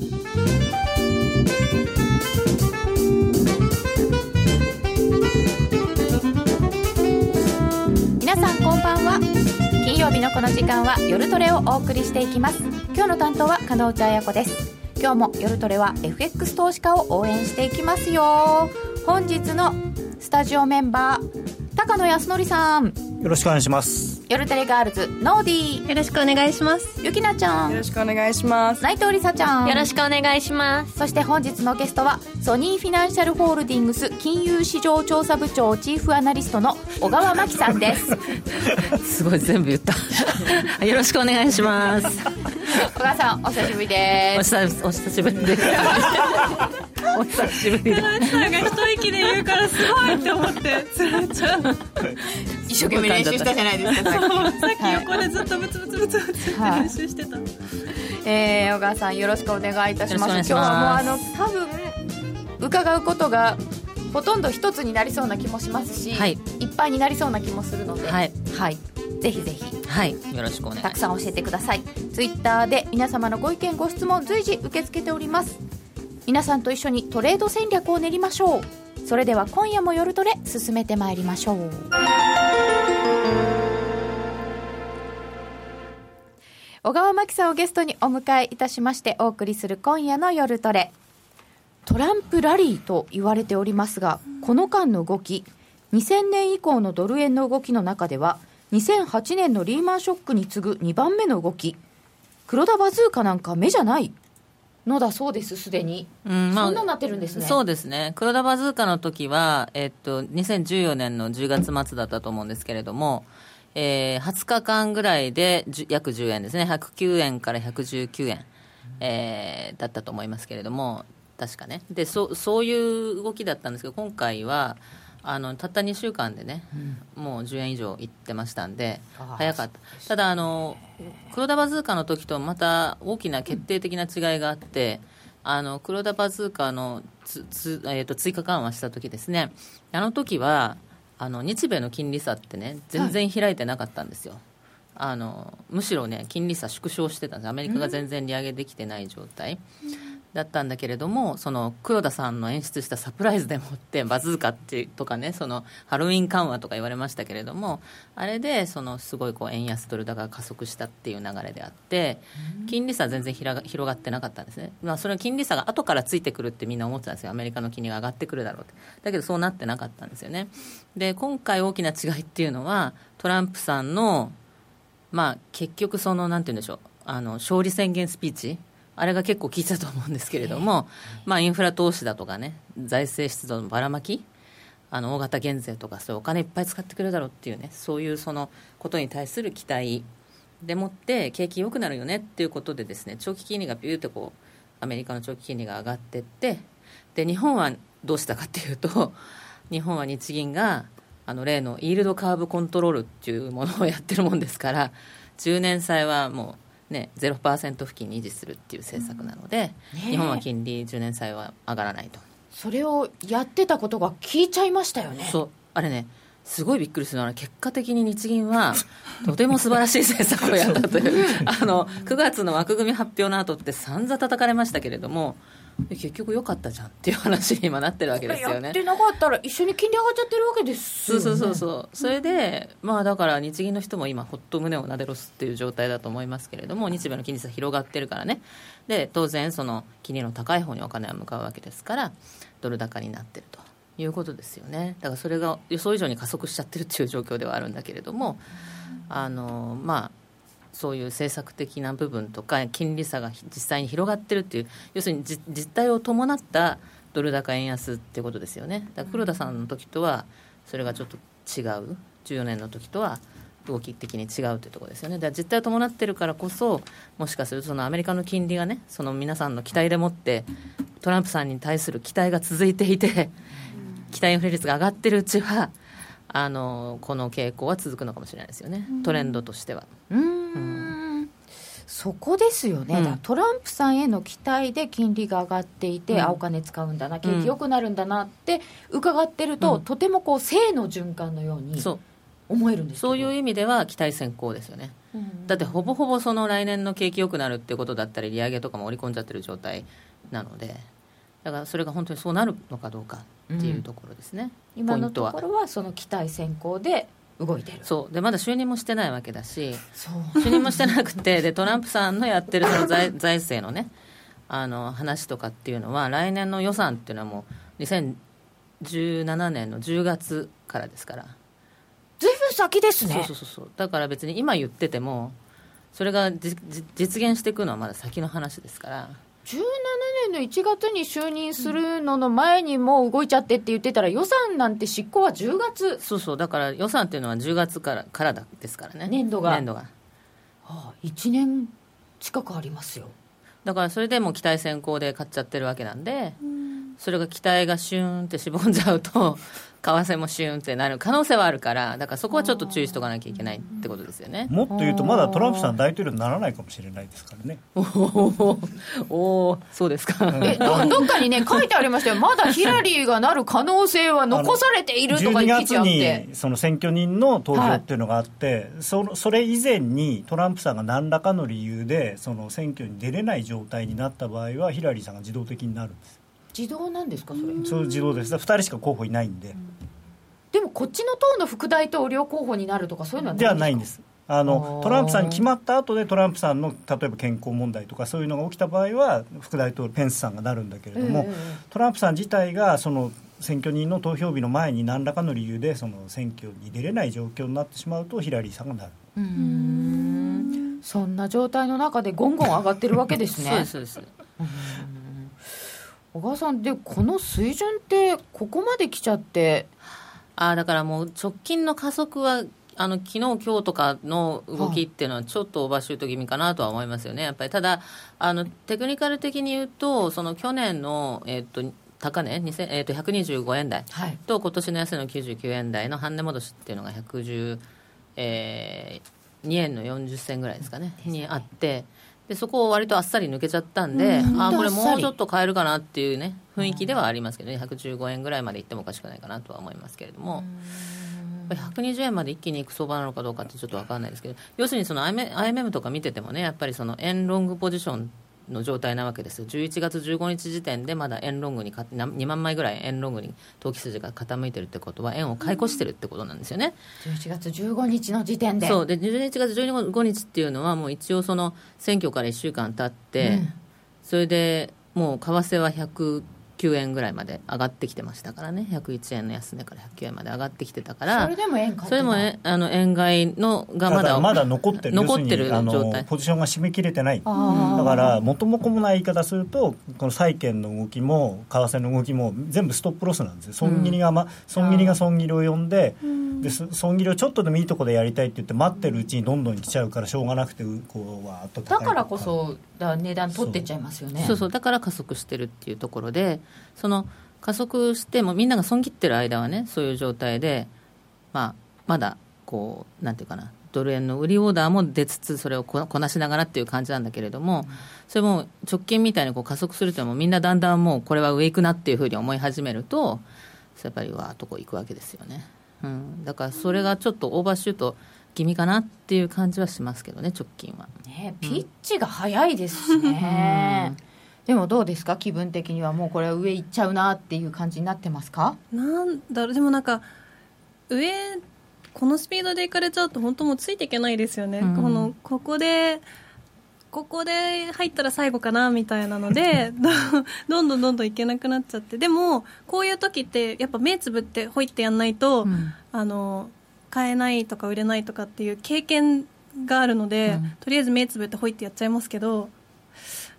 皆さんこんばんは。金曜日のこの時間は夜トレをお送りしていきます。今日の担当は加納内彩子です。今日も夜トレは FX 投資家を応援していきますよ。本日のスタジオメンバー高野康則さん。よろしくお願いします。夜テレガールズノーディー。よろしくお願いします。ゆきなちゃん。よろしくお願いします。内藤梨沙ちゃん。よろしくお願いします。そして本日のゲストはソニーフィナンシャルホールディングス金融市場調査部長チーフアナリストの小川真紀さんです。すごい全部言った。よろしくお願いします。小川さんお久しぶりです。お久お久しぶりです。お久しぶりです。なんか一息で言うからすごいって思ってつらちゃんさ一生懸命練習したじゃないですか さっき横でずっとブツブツブツブツって練習してた、えー、小川さんよろしくお願いいたします。今日はもうあまの多分伺うことがほとんど一つになりそうな気もしますし、はい。いっぱいになりそうな気もするので、はい、はい、ぜひぜひ。はい、よろしくお願いします。たくさん教えてください。ツイッターで皆様のご意見ご質問随時受け付けております。皆さんと一緒にトレード戦略を練りましょう。それでは今夜も夜トレ進めてまいりましょう小川真紀さんをゲストにお迎えいたしましてお送りする今夜の夜トレ。トランプラリーと言われておりますがこの間の動き2000年以降のドル円の動きの中では2008年のリーマンショックに次ぐ2番目の動き。黒田バズーカなんか目じゃないのだそうですすでに、うんそんなになってるんですね。そうですね。黒田バズーカの時はえっと2014年の10月末だったと思うんですけれどもえー、20日間ぐらいで約10円ですね。109円から119円、えーだったと思いますけれども。確かね。でそそういう動きだったんですけど今回はあのたった2週間でね、もう10円以上いってましたんで早かった。ただあの黒田バズーカの時とまた大きな決定的な違いがあって、あの黒田バズーカのつつ、えー、と追加緩和した時ですね。あの時はあの日米の金利差ってね全然開いてなかったんですよ、あのむしろね金利差縮小してたんです。アメリカが全然利上げできてない状態、だったんだけれどもその黒田さんの演出したサプライズでもってバズーカってとかねそのハロウィン緩和とか言われましたけれどもあれでそのすごいこう円安ドル高が加速したっていう流れであって金利差は全然ひらが広がってなかったんですね、まあ、それは金利差が後からついてくるってみんな思ってたんですよ。アメリカの金利が上がってくるだろうって。だけどそうなってなかったんですよね。で今回大きな違いっていうのはトランプさんのまあ、結局その、なんて言うんでしょう、あの勝利宣言スピーチ、あれが結構効いてたと思うんですけれども、まあ、インフラ投資だとかね、財政出動のばらまき、あの大型減税とか、そういうお金いっぱい使ってくれるだろうっていうね、そういうそのことに対する期待でもって、景気良くなるよねっていうことで、ですね長期金利がビューってこう、アメリカの長期金利が上がっていって、で日本はどうしたかっていうと、日本は日銀があの例のイールドカーブコントロールっていうものをやってるもんですから10年債はもうね0%付近に維持するっていう政策なので、日本は金利10年債は上がらないと。それをやってたことが効いちゃいましたよね。そう。あれねすごいびっくりするのは結果的に日銀は とても素晴らしい政策をやったという。あの9月の枠組み発表の後って散々叩かれましたけれども結局良かったじゃんっていう話に今なってるわけですよね。やってなかったら一緒に金利上がっちゃってるわけですよ、ね、そうそうそうそう、それで、まあ、だから日銀の人も今、ほっと胸をなでろすっていう状態だと思いますけれども、日米の金利差広がってるからね、で当然、その金利の高い方にお金は向かうわけですから、ドル高になってるということですよね、だからそれが予想以上に加速しちゃってるっていう状況ではあるんだけれども、あのまあ、そういう政策的な部分とか金利差が実際に広がってるっていう要するに実実態を伴ったドル高円安ってことですよね。だから黒田さんの時とはそれがちょっと違う。14年の時とは動き的に違うというところですよね。だから実態を伴ってるからこそもしかするとそのアメリカの金利がねその皆さんの期待でもってトランプさんに対する期待が続いていて期待インフレ率が上がってるうちはあのこの傾向は続くのかもしれないですよね。トレンドとしては。うーんそこですよね、うん。トランプさんへの期待で金利が上がっていて、うん。あお金使うんだな景気良くなるんだなって伺ってると、うん。とてもこう正の循環のようにそう。思えるんですそういう意味では期待先行ですよね、うん。だってほぼほぼその来年の景気良くなるっていうことだったり利上げとかも織り込んじゃってる状態なのでだからそれが本当にそうなるのかどうかっていうところですね、今のところはその期待先行で動いてる。そう。でまだ就任もしてないわけだし就任もしてなくてでトランプさんのやってるその財 財政のねあの話とかっていうのは来年の予算っていうのはもう2017年の10月からですから、ずいぶん先ですね。そうそうそうだから別に今言っててもそれが実現していくのはまだ先の話ですから17年の1月に就任するのの前にもう動いちゃってって言ってたら予算なんて執行は10月、そうそうだから予算っていうのは10月からからだですからね。年度が。年度が。はあ、1年近くありますよ。だからそれでもう期待先行で買っちゃってるわけなんで、それが期待がシューンってしぼんじゃうと 為替もシューンってなる可能性はあるからだからそこはちょっと注意しとかなきゃいけないってことですよね。もっと言うとまだトランプさん大統領にならないかもしれないですからね。おおそうですか、えど どっかにね書いてありましたよ。まだヒラリーがなる可能性は残されているとか12記事あっ月てにその選挙人の投票っていうのがあって、そそれ以前にトランプさんが何らかの理由でその選挙に出れない状態になった場合はヒラリーさんが自動的になるんです自動なんですかそれ？そう自動です。2人しか候補いないんで、でもこっちの党の副大統領候補になるとかそういうのはではないんです。すあのトランプさんに決まった後でトランプさんの例えば健康問題とかそういうのが起きた場合は副大統領ペンスさんがなるんだけれども、ええトランプさん自体がその選挙人の投票日の前に何らかの理由でその選挙に出れない状況になってしまうとヒラリーさんがなる。うーん。そんな状態の中でゴンゴン上がってるわけですね。そうですそうです小川さんでこの水準ってここまで来ちゃって。あーだからもう直近の加速はあの昨日今日とかの動きっていうのはちょっとオーバーシュート気味かなとは思いますよね、やっぱりただあの、テクニカル的に言うと、その去年の、えっと高値、2000えっと125円台はい。と今年の安値の99円台の半値戻しっていうのが112、えー、2円の40銭ぐらいですかね、にあって。でそこを割とあっさり抜けちゃったんで、うんあーこれもうちょっと買えるかなっていうね雰囲気ではありますけどね。115円ぐらいまでいってもおかしくないかなとは思いますけれども、やっぱり120円まで一気にいく相場なのかどうかってちょっと分かんないですけど要するにその IMM とか見ててもねやっぱりその円ロングポジションの状態なわけです。よ11月15日時点でまだ円ロングにかな2万枚ぐらい円ロングに投機筋が傾いてるってことは円を買い越してるってことなんですよね。11月15日の時点で。そう。で11月15日っていうのはもう一応その選挙から1週間経って、うん。それでもう為替は109円ぐらいまで上がってきてましたからね。101円の安値から109円まで上がってきてたから。それでも円買それもねあの円買いのがまだまだ残ってる。残ってる状態。のポジションが締め切れてない。だから元も子もない言い方するとこの債券の動きも為替の動きも全部ストップロスなんですよ。損切りが、ま損切りが損切りを呼んででそ損切りをちょっとでもいいところでやりたいって言って待ってるうちにどんどん来ちゃうからしょうがなくてうこうわーっと高いだからこそだ値段取ってっちゃいますよね。そうそう。だから加速してるっていうところでその加速してもみんなが損切ってる間はねそういう状態で、まあ、まだこうなんていうかなドル円の売りオーダーも出つつそれをここなしながらっていう感じなんだけれども、それも直近みたいにこう加速するともみんなだんだんもうこれは上行くなっていうふうに思い始めるとやっぱりわーっとこう行くわけですよね、うん、だからそれがちょっとオーバーシュート気味かなっていう感じはしますけどね直近は。ねピッチが早いですしね、でもどうですか？気分的にはもうこれは上行っちゃうなっていう感じになってますか？なんだろう。でもなんか上このスピードで行かれちゃうと本当もうついていけないですよね、うん。このここでここで入ったら最後かなみたいなのでど どんどんどんどんいけなくなっちゃって。でもこういう時ってやっぱ目つぶってほいってやんないと、うん。あの買えないとか売れないとかっていう経験があるので、うん。とりあえず目つぶってほいってやっちゃいますけど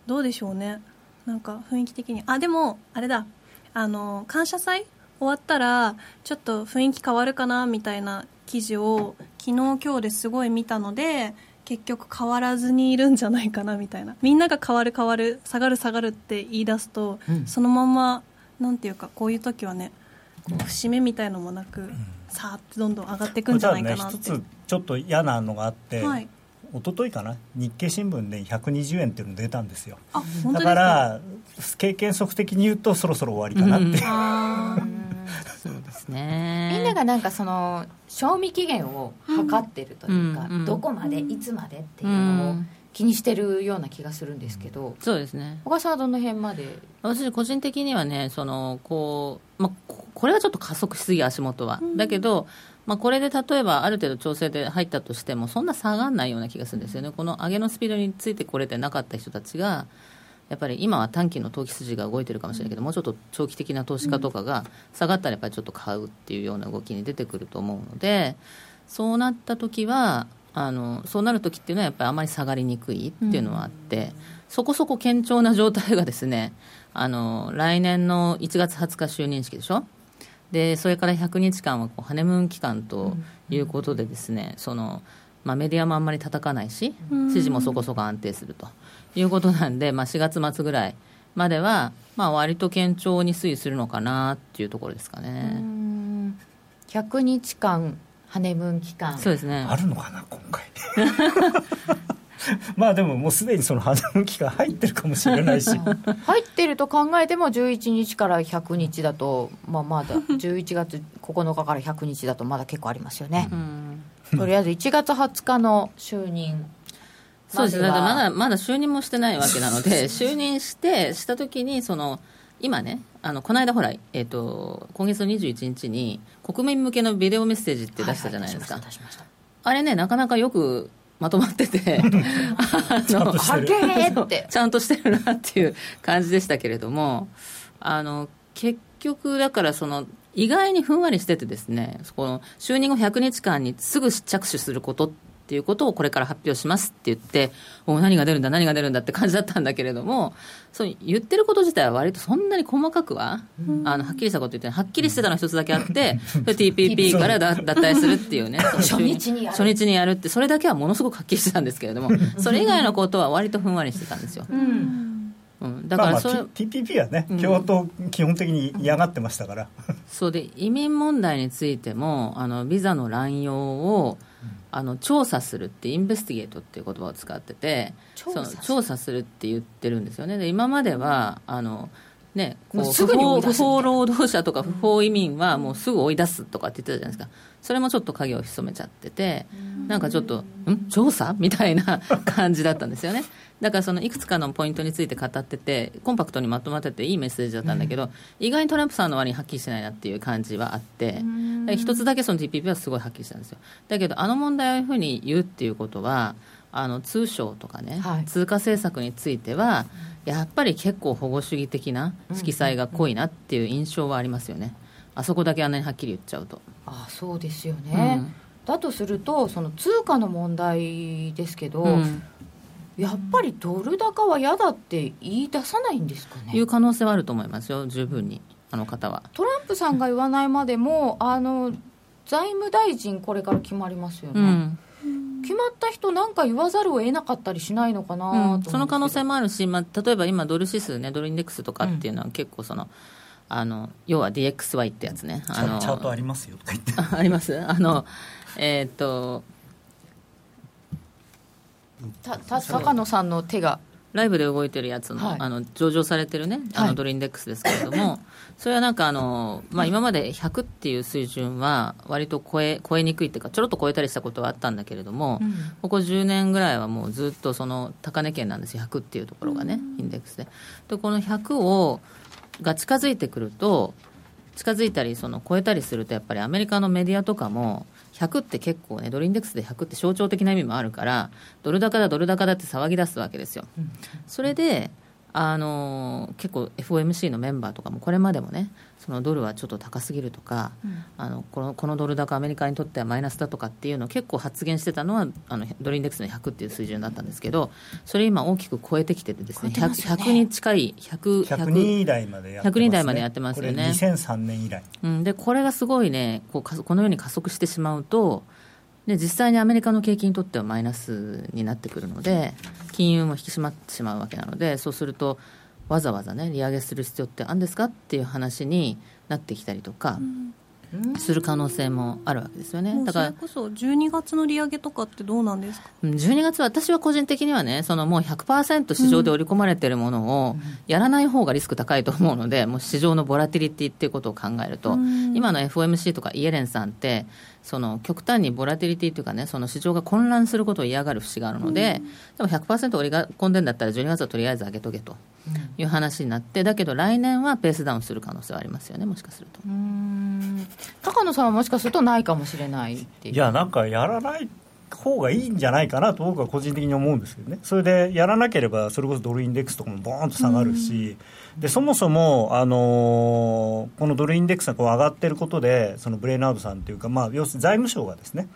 どうでしょうねなんか雰囲気的に。あでもあれだ。あの感謝祭終わったらちょっと雰囲気変わるかなみたいな記事を昨日今日ですごい見たので結局変わらずにいるんじゃないかなみたいな。みんなが変わる変わる下がる下がるって言い出すと、うん。そのままなんていうかこういう時はね節目みたいのもなく、さーってどんどん上がっていくんじゃないかなって、一つちょっと嫌なのがあって、はい一昨日かな？日経新聞で120円っていうの出たんですよ。あ本当ですだから経験則的に言うとそろそろ終わりかなって、あー。そうですね。みんながなんかその賞味期限を測ってるというか、うんうんどこまでいつまでっていうのを気にしてるような気がするんですけど、そうですね。小川さんはどの辺まで？私個人的にはねそのこう、まあ、ここれはちょっと加速しすぎ足元は、だけど、まあ、これで例えばある程度調整で入ったとしてもそんな下がらないような気がするんですよね。この上げのスピードについてこれてなかった人たちがやっぱり今は短期の投機筋が動いてるかもしれないけど、もうちょっと長期的な投資家とかが下がったらやっぱりちょっと買うっていうような動きに出てくると思うのでそうなった時はあのそうなる時っていうのはやっぱりあまり下がりにくいっていうのはあって、そこそこ堅調な状態がですねあの来年の1月20日就任式でしょ？でそれから100日間はこうハネムーン期間ということでですね、そのまあ、メディアもあんまり叩かないし支持もそこそこ安定すると。いうことなんで、まあ、4月末ぐらいまでは、まあ、割と堅調に推移するのかなっていうところですかね。100日間ハネムーン期間。そうですね。あるのかな今回 まあでももうすでにその花向きが入ってるかもしれないし。入ってると考えても11日から100日だと、まあ、まだ11月9日から100日だとまだ結構ありますよね、うん。とりあえず1月20日の就任。そうですね、まだまだ就任もしてないわけなので、就任して、したときにその、今ね、あのこの間、ほら、えーと、今月の21日に、国民向けのビデオメッセージって出したじゃないですか、あれね、なかなかよくまとまってて、あのはげーって。ちゃんとしてるなっていう感じでしたけれども、あの結局、だからその、意外にふんわりしててですね、この就任後100日間にすぐ着手することっていうことをこれから発表しますって言って、お何が出るんだ、何が出るんだって感じだったんだけれども、そう言ってること自体は割とそんなに細かくは、あのはっきりしたこと言ってはっきりしてたのは一つだけあって、それ TPP からだ脱退するっていうね、初日にやる。初日にやるって、それだけはものすごくはっきりしてたんですけれども、それ以外のことは割とふんわりしてたんですよ。うん。うん、だまあまあからそれ、T- TPP はね共和党基本的に嫌がってましたから、そうで移民問題についてもあのビザの乱用をあの調査するってインベスティゲートっていう言葉を使ってて調査調査するって言ってるんですよね。で今まではあのね、こう不法不法労働者とか不法移民はもうすぐ追い出すとかって言ってたじゃないですか。それもちょっと影を潜めちゃっててなんかちょっとん？調査？みたいな感じだったんですよねだからそのいくつかのポイントについて語っててコンパクトにまとまってていいメッセージだったんだけど、意外にトランプさんの割にはっきりしてないなっていう感じはあってで一つだけその TPP はすごいはっきりしたんですよ。だけどあの問題をいうふうに言うっていうことはあの通商とかね、はい。通貨政策についてはやっぱり結構保護主義的な色彩が濃いなっていう印象はありますよね。あそこだけあんなにはっきり言っちゃうと、あそうですよね、うん。だとするとその通貨の問題ですけど、うんやっぱりドル高は嫌だって言い出さないんですかね。いう可能性はあると思いますよ十分に。あの方は。トランプさんが言わないまでもあの財務大臣これから決まりますよね、うん。決まった人なんか言わざるを得なかったりしないのかなうんその可能性もあるし、まあ、例えば今、ドル指数ね、ドルインデックスとかっていうのは結構その、あの要は DXY ってやつね、あのチャートありますよとか言ってああります。あの、えーっとたた高野さんの手が。ライブで動いてるやつの,、はい。あの上場されてるね。あはい。のドルインデックスですけれども、それはなんかあの、まあ、今まで100っていう水準は割と超え超えにくいっていうかちょろっと超えたりしたことはあったんだけれども、うん。ここ10年ぐらいはもうずっとその高値圏なんですよ。100っていうところがね、インデックスで。でこの100をが近づいてくると近づいたりその超えたりするとやっぱりアメリカのメディアとかも100って結構ねドルインデックスで100って象徴的な意味もあるからドル高だドル高だって騒ぎ出すわけですよ、それであの結構 FOMC のメンバーとかもこれまでもねそのドルはちょっと高すぎるとか、あのこのこのドル高アメリカにとってはマイナスだとかっていうのを結構発言してたのはあのドルインデックスの100っていう水準だったんですけどそれ今大きく超えてきててですね超えてますよね。100, に近い100 100人台までやってます、ね、100人台までやってますよね。これ2003年以来。うん、でこれがすごいねこうかこのように加速してしまうとで実際にアメリカの景気にとってはマイナスになってくるので金融も引き締まってしまうわけなのでそうするとわざわざね利上げする必要ってあるんですかっていう話になってきたりとか、する可能性もあるわけですよね。だからそれこそ12月の利上げとかってどうなんですか？うん12月は私は個人的にはね、そのもう100%市場で織り込まれているものをやらない方がリスク高いと思うので、もう市場のボラティリティっていうことを考えると、今の FOMC とかイエレンさんって、その極端にボラティリティというかね、その市場が混乱することを嫌がる節があるので、でも100%織り込んでんだったら12月はとりあえず上げとけという話になって、だけど来年はペースダウンする可能性はありますよね、もしかすると。うん。高野さんはもしかするとないかもしれないっていう。いやなんかやらない方がいいんじゃないかなと僕は個人的に思うんですけどね。それでやらなければそれこそドルインデックスとかもボーンと下がるし、でそもそも、あのーこのドルインデックスがこう上がってることでそのブレイナードさんっていうか、まあ、要するに財務省がですね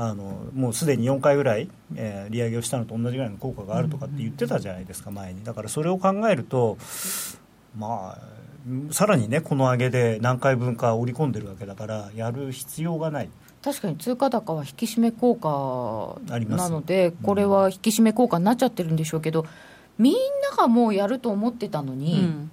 あのもうすでに4回ぐらい、えー利上げをしたのと同じぐらいの効果があるとかって言ってたじゃないですか前に。だからそれを考えるとまあさらにねこの上げで何回分か織り込んでるわけだからやる必要がない。確かに通貨高は引き締め効果なのでこれは引き締め効果になっちゃってるんでしょうけどみんながもうやると思ってたのうに、ん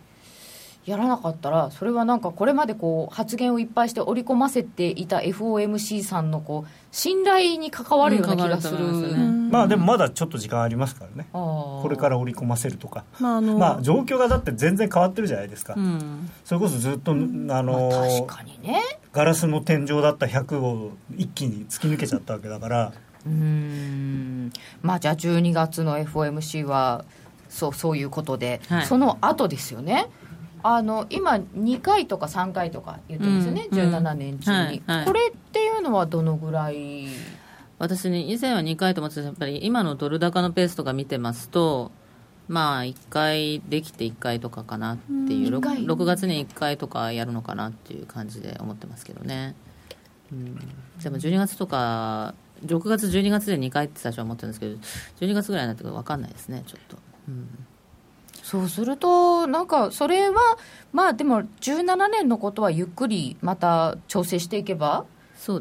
やらなかったらそれはなんかこれまでこう発言をいっぱいして織り込ませていた FOMC さんのこう信頼に関わるような気がする、うん。ますよねまあでもまだちょっと時間ありますからね。ここれから織り込ませるとか。まああの、まあ状況がだって全然変わってるじゃないですか、うん。それこそずっと、あの確かにね。ガラスの天井だった100を一気に突き抜けちゃったわけだから。うーん。まあじゃあ12月の FOMC はそうそういうことで、はい。その後ですよねあの今2回とか3回とか言ってますよね、うん。17年中に、はいはい。これっていうのはどのぐらい？私に以前は2回と思ってたやっぱり今のドル高のペースとか見てますとまあ1回できて1回とかかなっていう。うん一回 6, 6月に1回とかやるのかなっていう感じで思ってますけどね、うん、でも12月とか6月12月で2回って最初は思ってるんですけど12月ぐらいになってくると分かんないですねちょっと、うん、そうするとなんかそれはまあでも17年のことはゆっくりまた調整していけば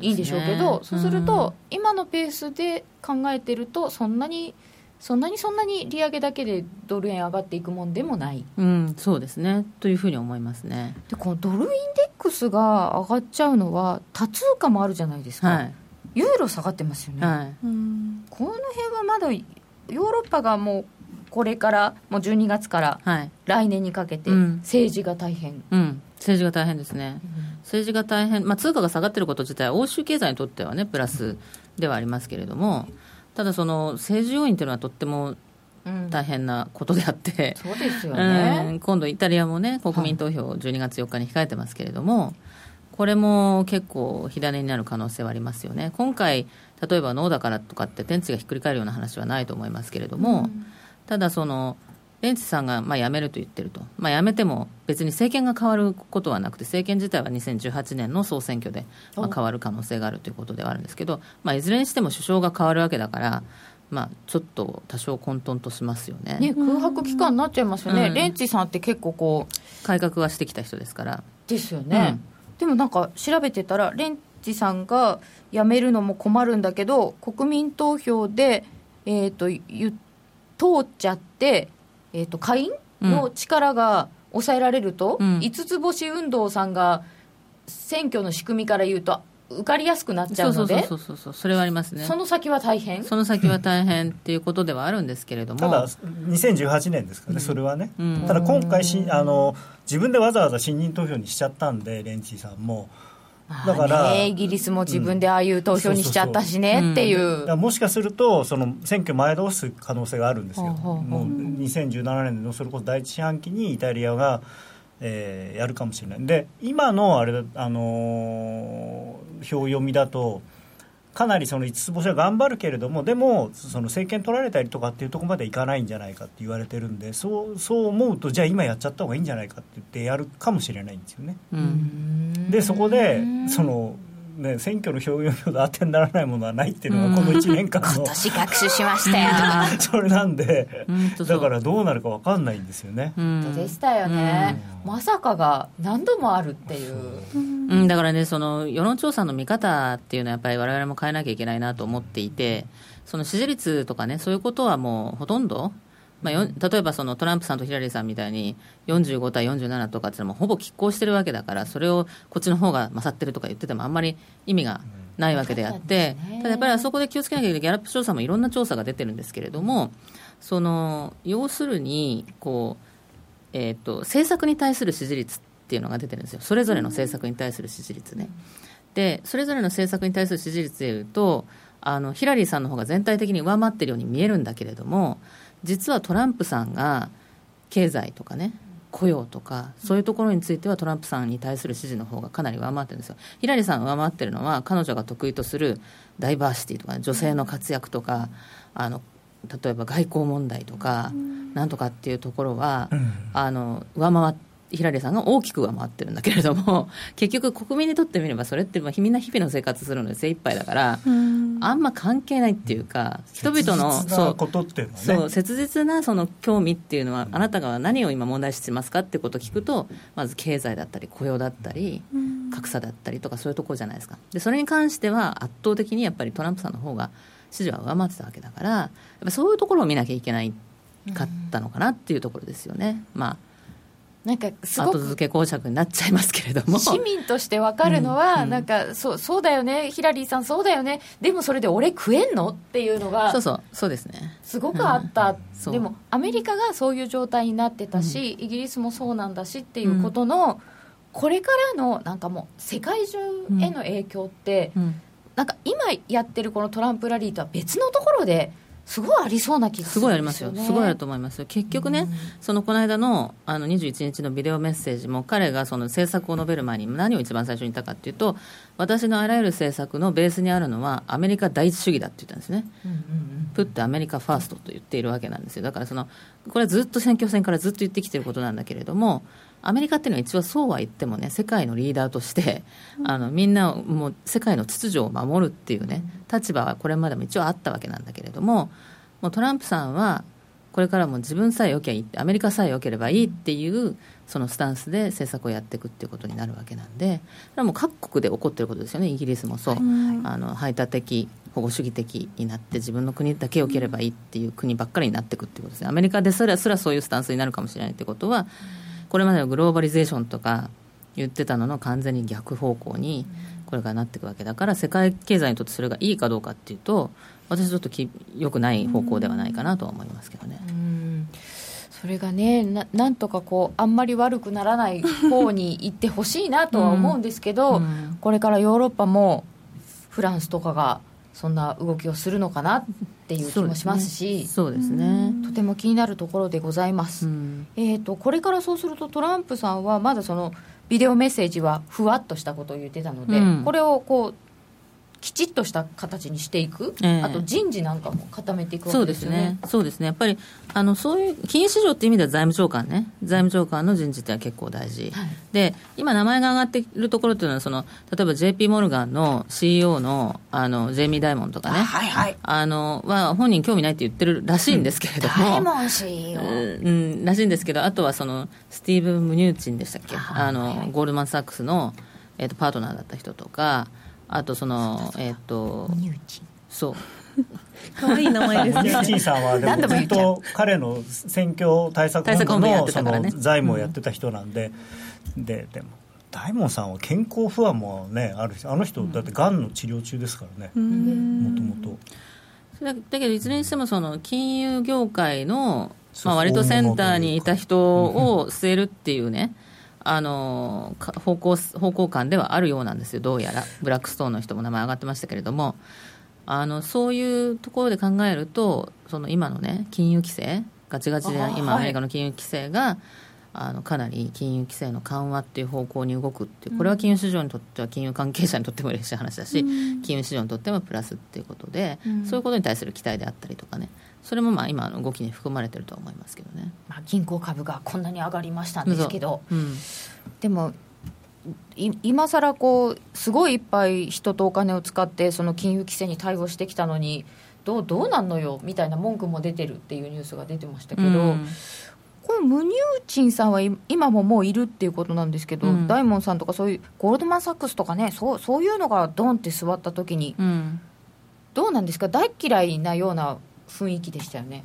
いいんでしょうけどそうすると、今のペースで考えてるとそんなにそんなにそんなに利上げだけでドル円上がっていくもんでもない。うん、うんそうですね。というふうに思いますね。でこのドルインデックスが上がっちゃうのは多通貨もあるじゃないですか、はい、ユーロ下がってますよね、はい。うん。この辺はまだヨーロッパがもうこれからもう12月からはい。来年にかけてうん。政治が大変、うん、政治が大変ですね、政治が大変、まあ、通貨が下がっていること自体は欧州経済にとってはねプラスではありますけれどもただその政治要因というのはとってもうん。大変なことであって、そうですようね、ん、今度イタリアもね国民投票を12月4日に控えてますけれども、これも結構火種になる可能性はありますよね。今回例えばノーだからとかって天地がひっくり返るような話はないと思いますけれども、ただそのベンチさんがまあ辞めると言ってると、まあ、辞めても別に政権が変わることはなくて政権自体は2018年の総選挙でまあ変わる可能性があるということではあるんですけど、まあ、いずれにしても首相が変わるわけだから、まあ、ちょっと多少混沌としますよね。ね、空白期間になっちゃいますよね、うん。レンチさんって結構こう改革はしてきた人ですから。ですよね、でもなんか調べてたらレンチさんが辞めるのも困るんだけど国民投票で、えー、とゆ通っちゃって、えー、と下院の力が抑えられると、うん。五つ星運動さんが選挙の仕組みから言うと受かりやすくなっちゃうのでそうそうそうそれはありますね。その先は大変？その先は大変っていうことではあるんですけれども。ただ2018年ですからね、それはね、うん。ただ今回しあの自分でわざわざ信任投票にしちゃったんでレンチーさんもだからまあねイギリスも自分でああいう投票にしちゃったしねっていう。だからもしかするとその選挙前倒す可能性があるんですよ、ほもう2017年のそれこそ第一四半期にイタリアが、えーやるかもしれない。で今のあれだ、あのー表読みだとかなりその五つ星は頑張るけれどもでもその政権取られたりとかっていうところまでいかないんじゃないかって言われてるんでそうそう思うとじゃあ今やっちゃった方がいいんじゃないかって言ってやるかもしれないんですよね。うんでそこでその、ね、選挙の票読みと当てにならないものはないっていうのがこの1年間の。今年学習しましたよ。それなんでだからどうなるか分かんないんですよね。うんでしたよね、まさかが何度もあるっていう。うん、だからね、その世論調査の見方っていうのは、やっぱり我々も変えなきゃいけないなと思っていて、その支持率とかね、そういうことはもうほとんど、まあ、よ例えばそのトランプさんとヒラリーさんみたいに45対47とかっていうのもほぼ拮抗してるわけだからそれをこっちの方が勝ってるとか言っててもあんまり意味がないわけであって、ただやっぱりあそこで気をつけなきゃいけない。ギャラップ調査もいろんな調査が出てるんですけれどもその要するにこう、えー、と政策に対する支持率っていうのが出てるんですよ。それぞれの政策に対する支持率ね。でそれぞれの政策に対する支持率でいうとあのヒラリーさんの方が全体的に上回ってるように見えるんだけれども実はトランプさんが経済とかね雇用とかそういうところについてはトランプさんに対する支持の方がかなり上回ってるんですよ。ヒラリーさんが上回ってるのは彼女が得意とするダイバーシティとか、ね、女性の活躍とかあの例えば外交問題とか、なんとかっていうところは、あの上回ってヒラリーさんが大きく上回ってるんだけれども 結局国民にとってみればそれってまあみんな日々の生活するので精一杯だからあんま関係ないっていうか人々の切実なことっていうのはね。そう切実なその興味っていうのはあなたが何を今問題視してますかってことを聞くとまず経済だったり雇用だったり格差だったりとかそういうところじゃないですか。でそれに関しては圧倒的にやっぱりトランプさんの方が支持は上回ってたわけだからやっぱそういうところを見なきゃいけないかったのかなっていうところですよね、まあなんかすご後付くけ公爵になっちゃいますけれども。市民として分かるのは、うんなんかそうそうだよね。ヒラリーさんそうだよね。でもそれで俺食えんのっていうのがそうそう。そうですね。すごくあった、そう。でもアメリカがそういう状態になってたし、イギリスもそうなんだしっていうことの、これからのなんかもう世界中への影響って、うん。なんか今やってるこのトランプラリーとは別のところですごいありそうな気がすすごいあ。りますすよ、すごいあると思いますよ、結局ね、そのこの間のあの21日のビデオメッセージも、彼がその政策を述べる前に何を一番最初に言ったかっていうと、私のあらゆる政策のベースにあるのは、アメリカ第一主義だって言ったんですね、プットアメリカファーストと言っているわけなんですよ、だからその、これはずっと選挙戦からずっと言ってきていることなんだけれども、アメリカっていうのは一応そうは言ってもね、世界のリーダーとして、あのみんなをもう世界の秩序を守るっていうね、立場はこれまでも一応あったわけなんだけれども、もうトランプさんは、これからも自分さえ良ければいいって、アメリカさえ良ければいいっていう、そのスタンスで政策をやっていくっていうことになるわけなんで、もう各国で起こってることですよね、イギリスもそう、あの排他的、保護主義的になって、自分の国だけ良ければいいっていう国ばっかりになっていくっていうことですね、アメリカですらすらそういうスタンスになるかもしれないってことは、これまでのグローバリゼーションとか言ってたのの完全に逆方向にこれからなっていくわけだから世界経済にとってそれがいいかどうかっていうと私ちょっとき良くない方向ではないかなとは思いますけどね。うん。それがねななんとかこうあんまり悪くならない方に行ってほしいなとは思うんですけど、うん。これからヨーロッパもフランスとかがそんな動きをするのかなっていう気もしますし そうですね。とても気になるところでございます、うん。えー、とこれからそうするとトランプさんはまだそのビデオメッセージはふわっとしたことを言ってたので、うん。これをこうきちっとした形にしていく、ええあと人事なんかも固めていくそうでわけですすよねね。そうですね。やっぱり、あの、そういう、金融市場っていう意味では財務長官ね。財務長官の人事ってのは結構大事。はいで、今名前が上がっているところっていうのは、その、例えば JP モルガンの CEO の、あの、ジェイミー・ダイモンドとかね。はいはいあの、は、本人興味ないって言ってるらしいんですけれども。ダイモン CEO うん、らしいんですけど、あとはそのスティーブン・ムニューチンでしたっけ、あのゴールドマン・サックスの、えー、とパートナーだった人とか、あとその、えっ、と、ニューチンそう、可愛い名前ですね。ニューチンさんはずっと彼の選挙対策本部のその財務をやってた人なんで、ででも大門さんは健康不安もねあるしあの人だってがんの治療中ですからね。もともとだだけど、いずれにしてもその金融業界の、まあ割とセンターにいた人を据えるっていうね、あのか方向方向感ではあるようなんですよ、どうやら、ブラックストーンの人も名前上がってましたけれども、あのそういうところで考えると、その今のね、金融規制、ガチガチで今、アメリカの金融規制が、あのかなり金融規制の緩和っていう方向に動くっていう、これは金融市場にとっては、金融関係者にとっても嬉しい話だし、金融市場にとってもプラスっていうことで、そういうことに対する期待であったりとかね、それもまあ今の動きに含まれてるとは思いますけどね。まあ、銀行株がこんなに上がりましたんですけど。う。ん。でもい今さらこうすごいいっぱい人とお金を使ってその金融規制に対応してきたのにどうどうなんのよみたいな文句も出てるっていうニュースが出てましたけど、うん。これムニューチンさんはい今ももういるっていうことなんですけど、うん。ダイモンさんとかそういうゴールドマン・サックスとかねそうそういうのがドンって座った時にうん。どうなんですか？大嫌いなような雰囲気でしたよね。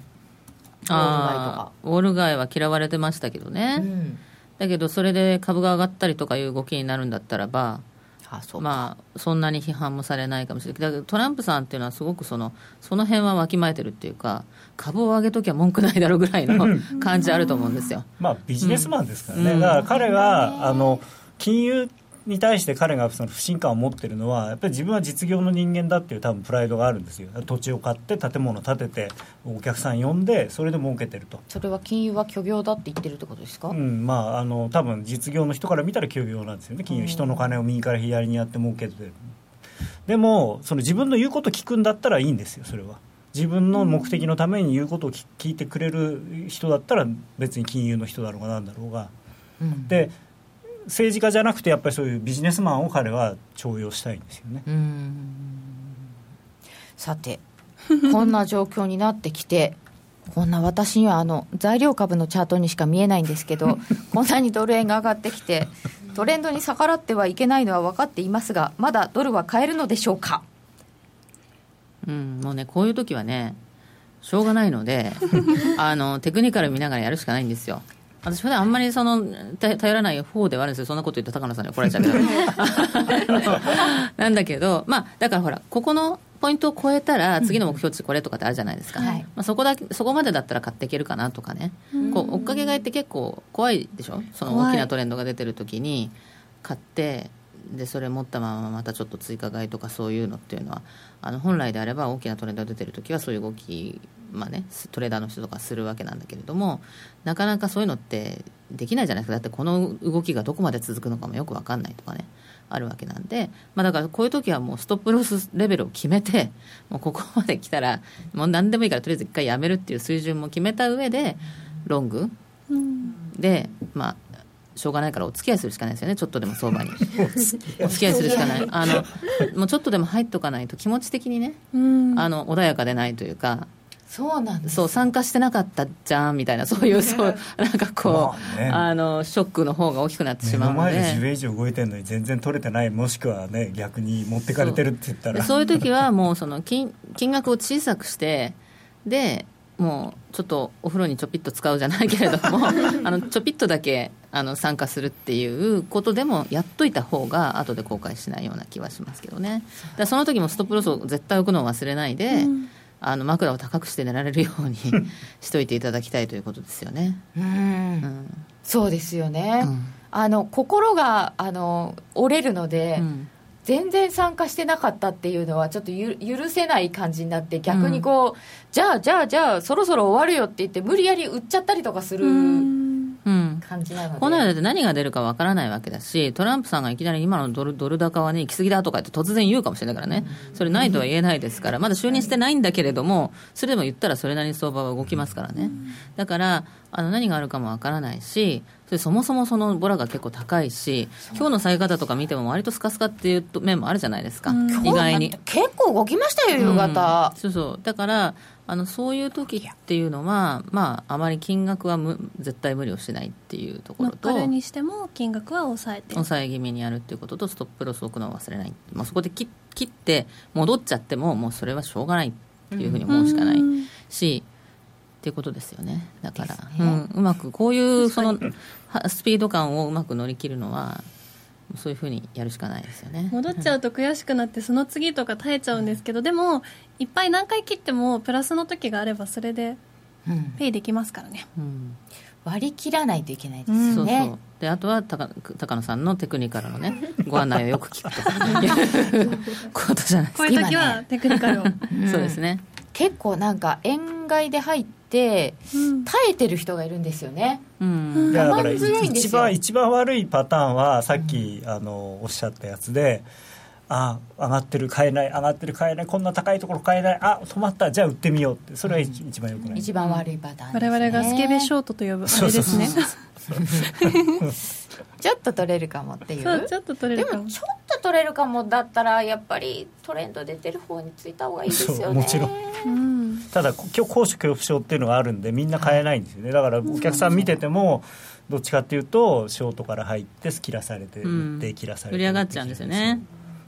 ウォール街ウォール街は嫌われてましたけどね、うん。だけどそれで株が上がったりとかいう動きになるんだったらばあそうか。まあそんなに批判もされないかもしれない。だけどトランプさんっていうのはすごくそのその辺はわきまえてるっていうか株を上げときゃ文句ないだろうぐらいの感じあると思うんですよ。まあビジネスマンですからね、うん。だから彼があの金融に対して彼がその不信感を持ってるのはやっぱり自分は実業の人間だっていう多分プライドがあるんですよ。土地を買って建物を建ててお客さん呼んでそれで儲けてると、それは金融は虚業だって言ってるってことですか、うんまあ、あの多分実業の人から見たら休業なんですよね。金融人の金を右から左にやって儲けてる。でもその自分の言うこと聞くんだったらいいんですよそれは。自分の目的のために言うことを聞聞いてくれる人だったら別に金融の人だろうがなんだろうが。うん。で政治家じゃなくてやっぱりそういうビジネスマンを彼は重用したいんですよね。うんさて こんな状況になってきてこんな私にはあの材料株のチャートにしか見えないんですけど こんなにドル円が上がってきてトレンドに逆らってはいけないのは分かっていますがまだドルは買えるのでしょうか？うん、もうね、こういう時はね、しょうがないので、あのテクニカル見ながらやるしかないんですよ。私はね、あんまりそのた頼らない方ではあるんですよ、そんなこと言って高野さんに怒られちゃうけど、なんだけど、まあ、だからほら、ここのポイントを超えたら、次の目標値これとかってあるじゃないですか、はい。まあ、そこだけそこまでだったら買っていけるかなとかね、こう追っかけ買いって結構怖いでしょ、その大きなトレンドが出てる時に買って、でそれ持ったまままたちょっと追加買いとかそういうのっていうのはあの本来であれば大きなトレンドが出てる時はそういう動き、まあね、トレーダーの人とかするわけなんだけれどもなかなかそういうのってできないじゃないですか。だってこの動きがどこまで続くのかもよく分かんないとかねあるわけなんで、まあ、だからこういう時はもうストップロスレベルを決めて もうここまで来たらもう何でもいいからとりあえず一回やめるっていう水準も決めた上でロング。でまあしょうがないからお付き合いするしかないですよね。ちょっとでも相場に。お付き合い。するしかない。あのもうちょっとでも入っとかないと気持ち的にねうん。あの穏やかでないというかそうなんです。そう参加してなかったじゃんみたいなそういうそうなんかこう、まあね。あのショックの方が大きくなってし目のまうので。前で10円以上動いてるのに全然取れてない。もしくはね逆に持ってかれてるって言ったら。でそういう時はもうその金金額を小さくしてでもうちょっとお風呂にちょぴっと使うじゃないけれども あのちょぴっとだけあの参加するっていうことでもやっといた方が後で後悔しないような気はしますけどね。だその時もストップロスを絶対置くのを忘れないで、あの枕を高くして寝られるように しといていただきたいということですよね。うん。うん。そうですよね、うん。あの心があの折れるので、うん全然参加してなかったっていうのはちょっとゆ許せない感じになって逆にこう、じゃあじゃあじゃあそろそろ終わるよって言って無理やり売っちゃったりとかするうん感じなので、この間だって何が出るかわからないわけだし、トランプさんがいきなり今のドルドル高はね、行き過ぎだとかって突然言うかもしれないからね、それないとは言えないですから、まだ就任してないんだけれども、それでも言ったらそれなりに相場は動きますからね。だから、あの何があるかもわからないし、それそもそもそのボラが結構高いし、今日の下げ方とか見ても割とスカスカっていう面もあるじゃないですか、意外に。結構動きましたよ夕方、そうそう。だからあのそういう時っていうのは、まあ、あまり金額はむ絶対無理をしないっていうところと乗っかるにしても金額は抑えて。抑え気味にやるっていうこととストップロスを置くのを忘れない、まあ、そこで切切って戻っちゃってももうそれはしょうがないっていうふうに思うしかないうん。し、っていうことですよね。だから、ね。うん、うまくこういうそのはスピード感をうまく乗り切るのはそういうふうにやるしかないですよね。戻っちゃうと悔しくなってその次とか耐えちゃうんですけどでもいっぱい何回切ってもプラスの時があればそれでうん。ペイできますからね。うん。割り切らないといけないですうん。よね、そうそう。であとは高高野さんのテクニカルのね ご案内をよく聞くと。いうことじゃないですか。こういう時はテクニカルを、うん。そうですね。結構なんか円買いで入っ耐えてる人がいるんですよね。うん。いやだから我慢強いんですよ。一番一番悪いパターンはさっき、あのおっしゃったやつであ上がってる買えない上がってる買えないこんな高いところ買えないあ止まったじゃあ売ってみようって。それが一,、一番よくない。一番悪いパターンです、我ね、々がスケベショートと呼ぶあれですね ちょっと取れるかもっていう。そうちょっと取れるかも。でもちょっと取れるかもだったらやっぱりトレンド出てる方についた方がいいですよね。そうもちろん。うん。ただ今日高所恐怖症っていうのがあるんでみんな買えないんですよね。だからお客さん見ててもどっちかっていうとショートから入って切らされてうん売って切らされて売り上がっちゃうんですよね。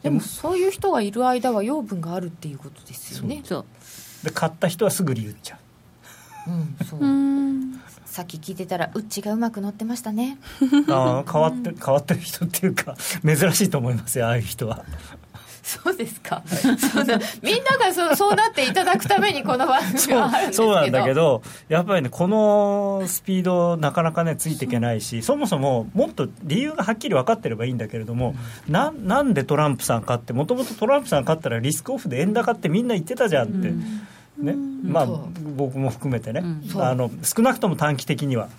でもそういう人がいる間は養分があるっていうことですよね。そう。で買った人はすぐ売り売っちゃう。うんそう。うんさっき聞いてたらうっちがうまく乗ってましたね。あー変わって変わってる人っていうか珍しいと思いますよああいう人は。そうですか。そうだ。みんながそうそうなっていただくためにこの番組そうはあるんですけど。そうなんだけどやっぱりねこのスピードなかなかねついていけないしそもそももっと理由がはっきり分かってればいいんだけれども、ななんでトランプさん勝ってもともとトランプさん勝ったらリスクオフで円高ってみんな言ってたじゃんって、ね。まあ僕も含めてね、うん。あの少なくとも短期的には。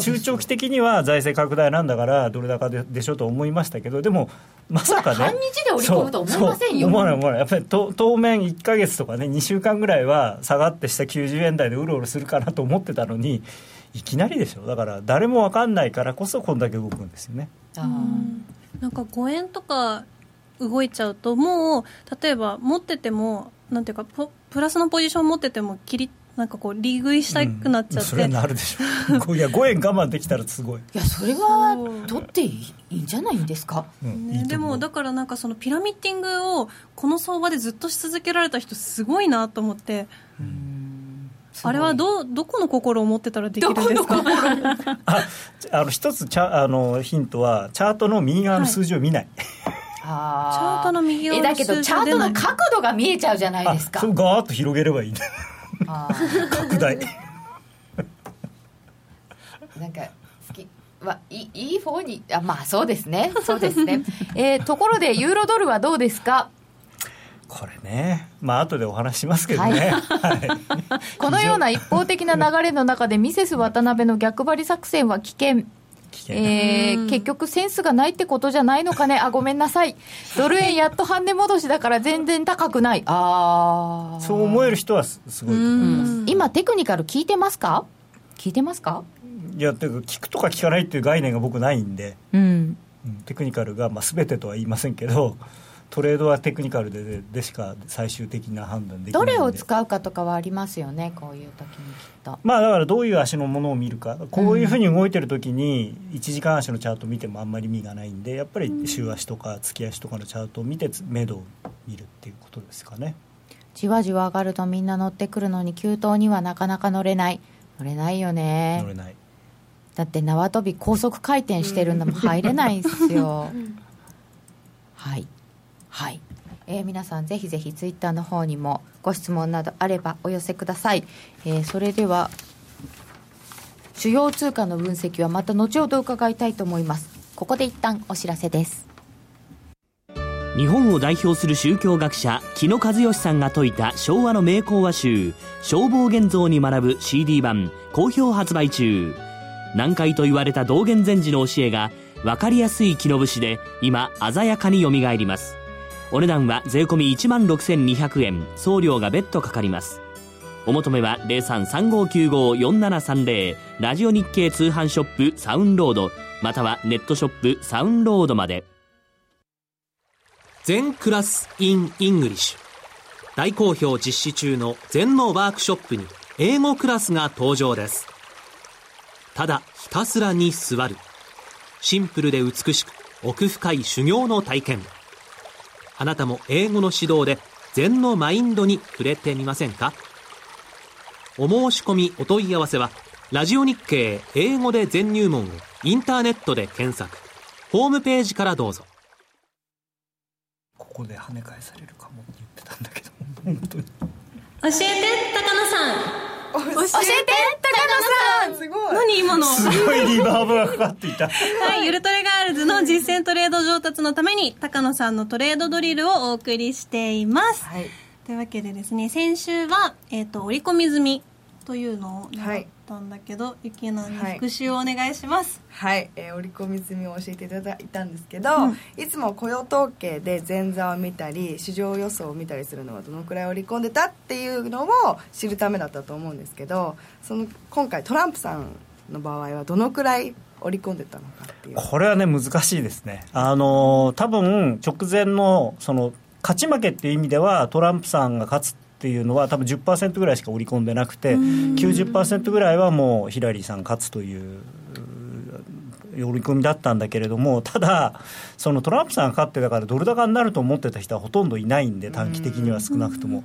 中長期的には財政拡大なんだからドル高ででしょと思いましたけどでもまさかね。半日で織り込むと思いませんよ。思わない思わない。やっぱりと当面1か月とかね2週間ぐらいは下がって下90円台でうろうろするかなと思ってたのにいきなりでしょ。だから誰も分かんないからこそこんだけ動くんですよね。なんか5円とか動いちゃうともう例えば持っててもなんていうかポプラスのポジション持ってても切りなんかこう利食いしたくなっちゃって、うんそれはなるでしょごいや5円我慢できたらすごい、いやそれは取っていいいいんじゃないんですか？うんいね、でもだからなんかそのピラミッティングをこの相場でずっとし続けられた人すごいなと思って。あれはどうどこの心を持ってたらできるんですか？ああの一つチャあのヒントはチャートの右側の数字を見ない、あチャートの右側のえだけどチャートの角度が見えちゃうじゃないあですか。それガーッと広げればいい 拡大。なんかき。はいいい方にあまあそうですね。そうですね、えーところでユーロドルはどうですか？これね。まあ後でお話ししますけどね、はい。このような一方的な流れの中でミセス渡辺の逆張り作戦は危険えー結局センスがないってことじゃないのかね。あごめんなさい。ドル円やっと半値戻しだから全然高くない。ああそう思える人はすすごいと思います。今テクニカル聞いてますか？聞いてますか？いやてか聞くとか聞かないっていう概念が僕ないんで、うん。うんテクニカルが、まあ、全てとは言いませんけどトレードはテクニカルでででしか最終的な判断できないどれを使うかとかはありますよねこういう時にきっと。まあだからどういう足のものを見るか。こういうふうに動いてる時に1時間足のチャート見てもあんまり意味がないんでやっぱり週足とか月足とかのチャートを見てつ目処を見るっていうことですかね。じわじわ上がるとみんな乗ってくるのに急騰にはなかなか乗れない。乗れないよね。乗れない。だって縄跳び高速回転してるんだもん入れないんですよ。はいはい。えー皆さんぜひぜひツイッターの方にもご質問などあればお寄せください、えーそれでは主要通貨の分析はまた後ほど伺いたいと思います。ここで一旦お知らせです。日本を代表する宗教学者木野和義さんが説いた昭和の名講話集「消防現像に学ぶ CD 版」好評発売中。難解と言われた道元禅師の教えが分かりやすい木の節で今鮮やかによみがえります。お値段は税込1万6200円。送料が別途かかります。お求めは0335954730ラジオ日経通販ショップサウンロード。またはネットショップサウンロードまで。全クラス in English 大好評実施中の全のワークショップに英語クラスが登場です。ただひたすらに座る。シンプルで美しく奥深い修行の体験。あなたも英語の指導で禅のマインドに触れてみませんか？お申し込みお問い合わせはラジオ日経英語で全入門をインターネットで検索。ホームページからどうぞ。ここで跳ね返されるかもって言ってたんだけど本当に。教えて高野さん教えて高野さん。すごい。何今の？すごいリバーブがかかっていた。はい、ゆるトレガールズの実践トレード上達のために高野さんのトレードドリルをお送りしています、はい。というわけでですね先週は、えー、と織り込み済みというのを習ったんだけど、ゆきなに復習をお願いします、はい、えー織り込み済みを教えていただいたんですけど、いつも雇用統計で前座を見たり市場予想を見たりするのはどのくらい織り込んでたっていうのを知るためだったと思うんですけどその今回トランプさんの場合はどのくらい織り込んでたのかっていう。これはね難しいですね。あの多分直前のその勝ち負けっていう意味ではトランプさんが勝つっていうのは多分10%ぐらいしか織り込んでなくて90%ぐらいはもうヒラリーさん勝つというう織り込みだったんだけれどもただそのトランプさんが勝ってだからドル高になると思ってた人はほとんどいないんで短期的には少なくとも。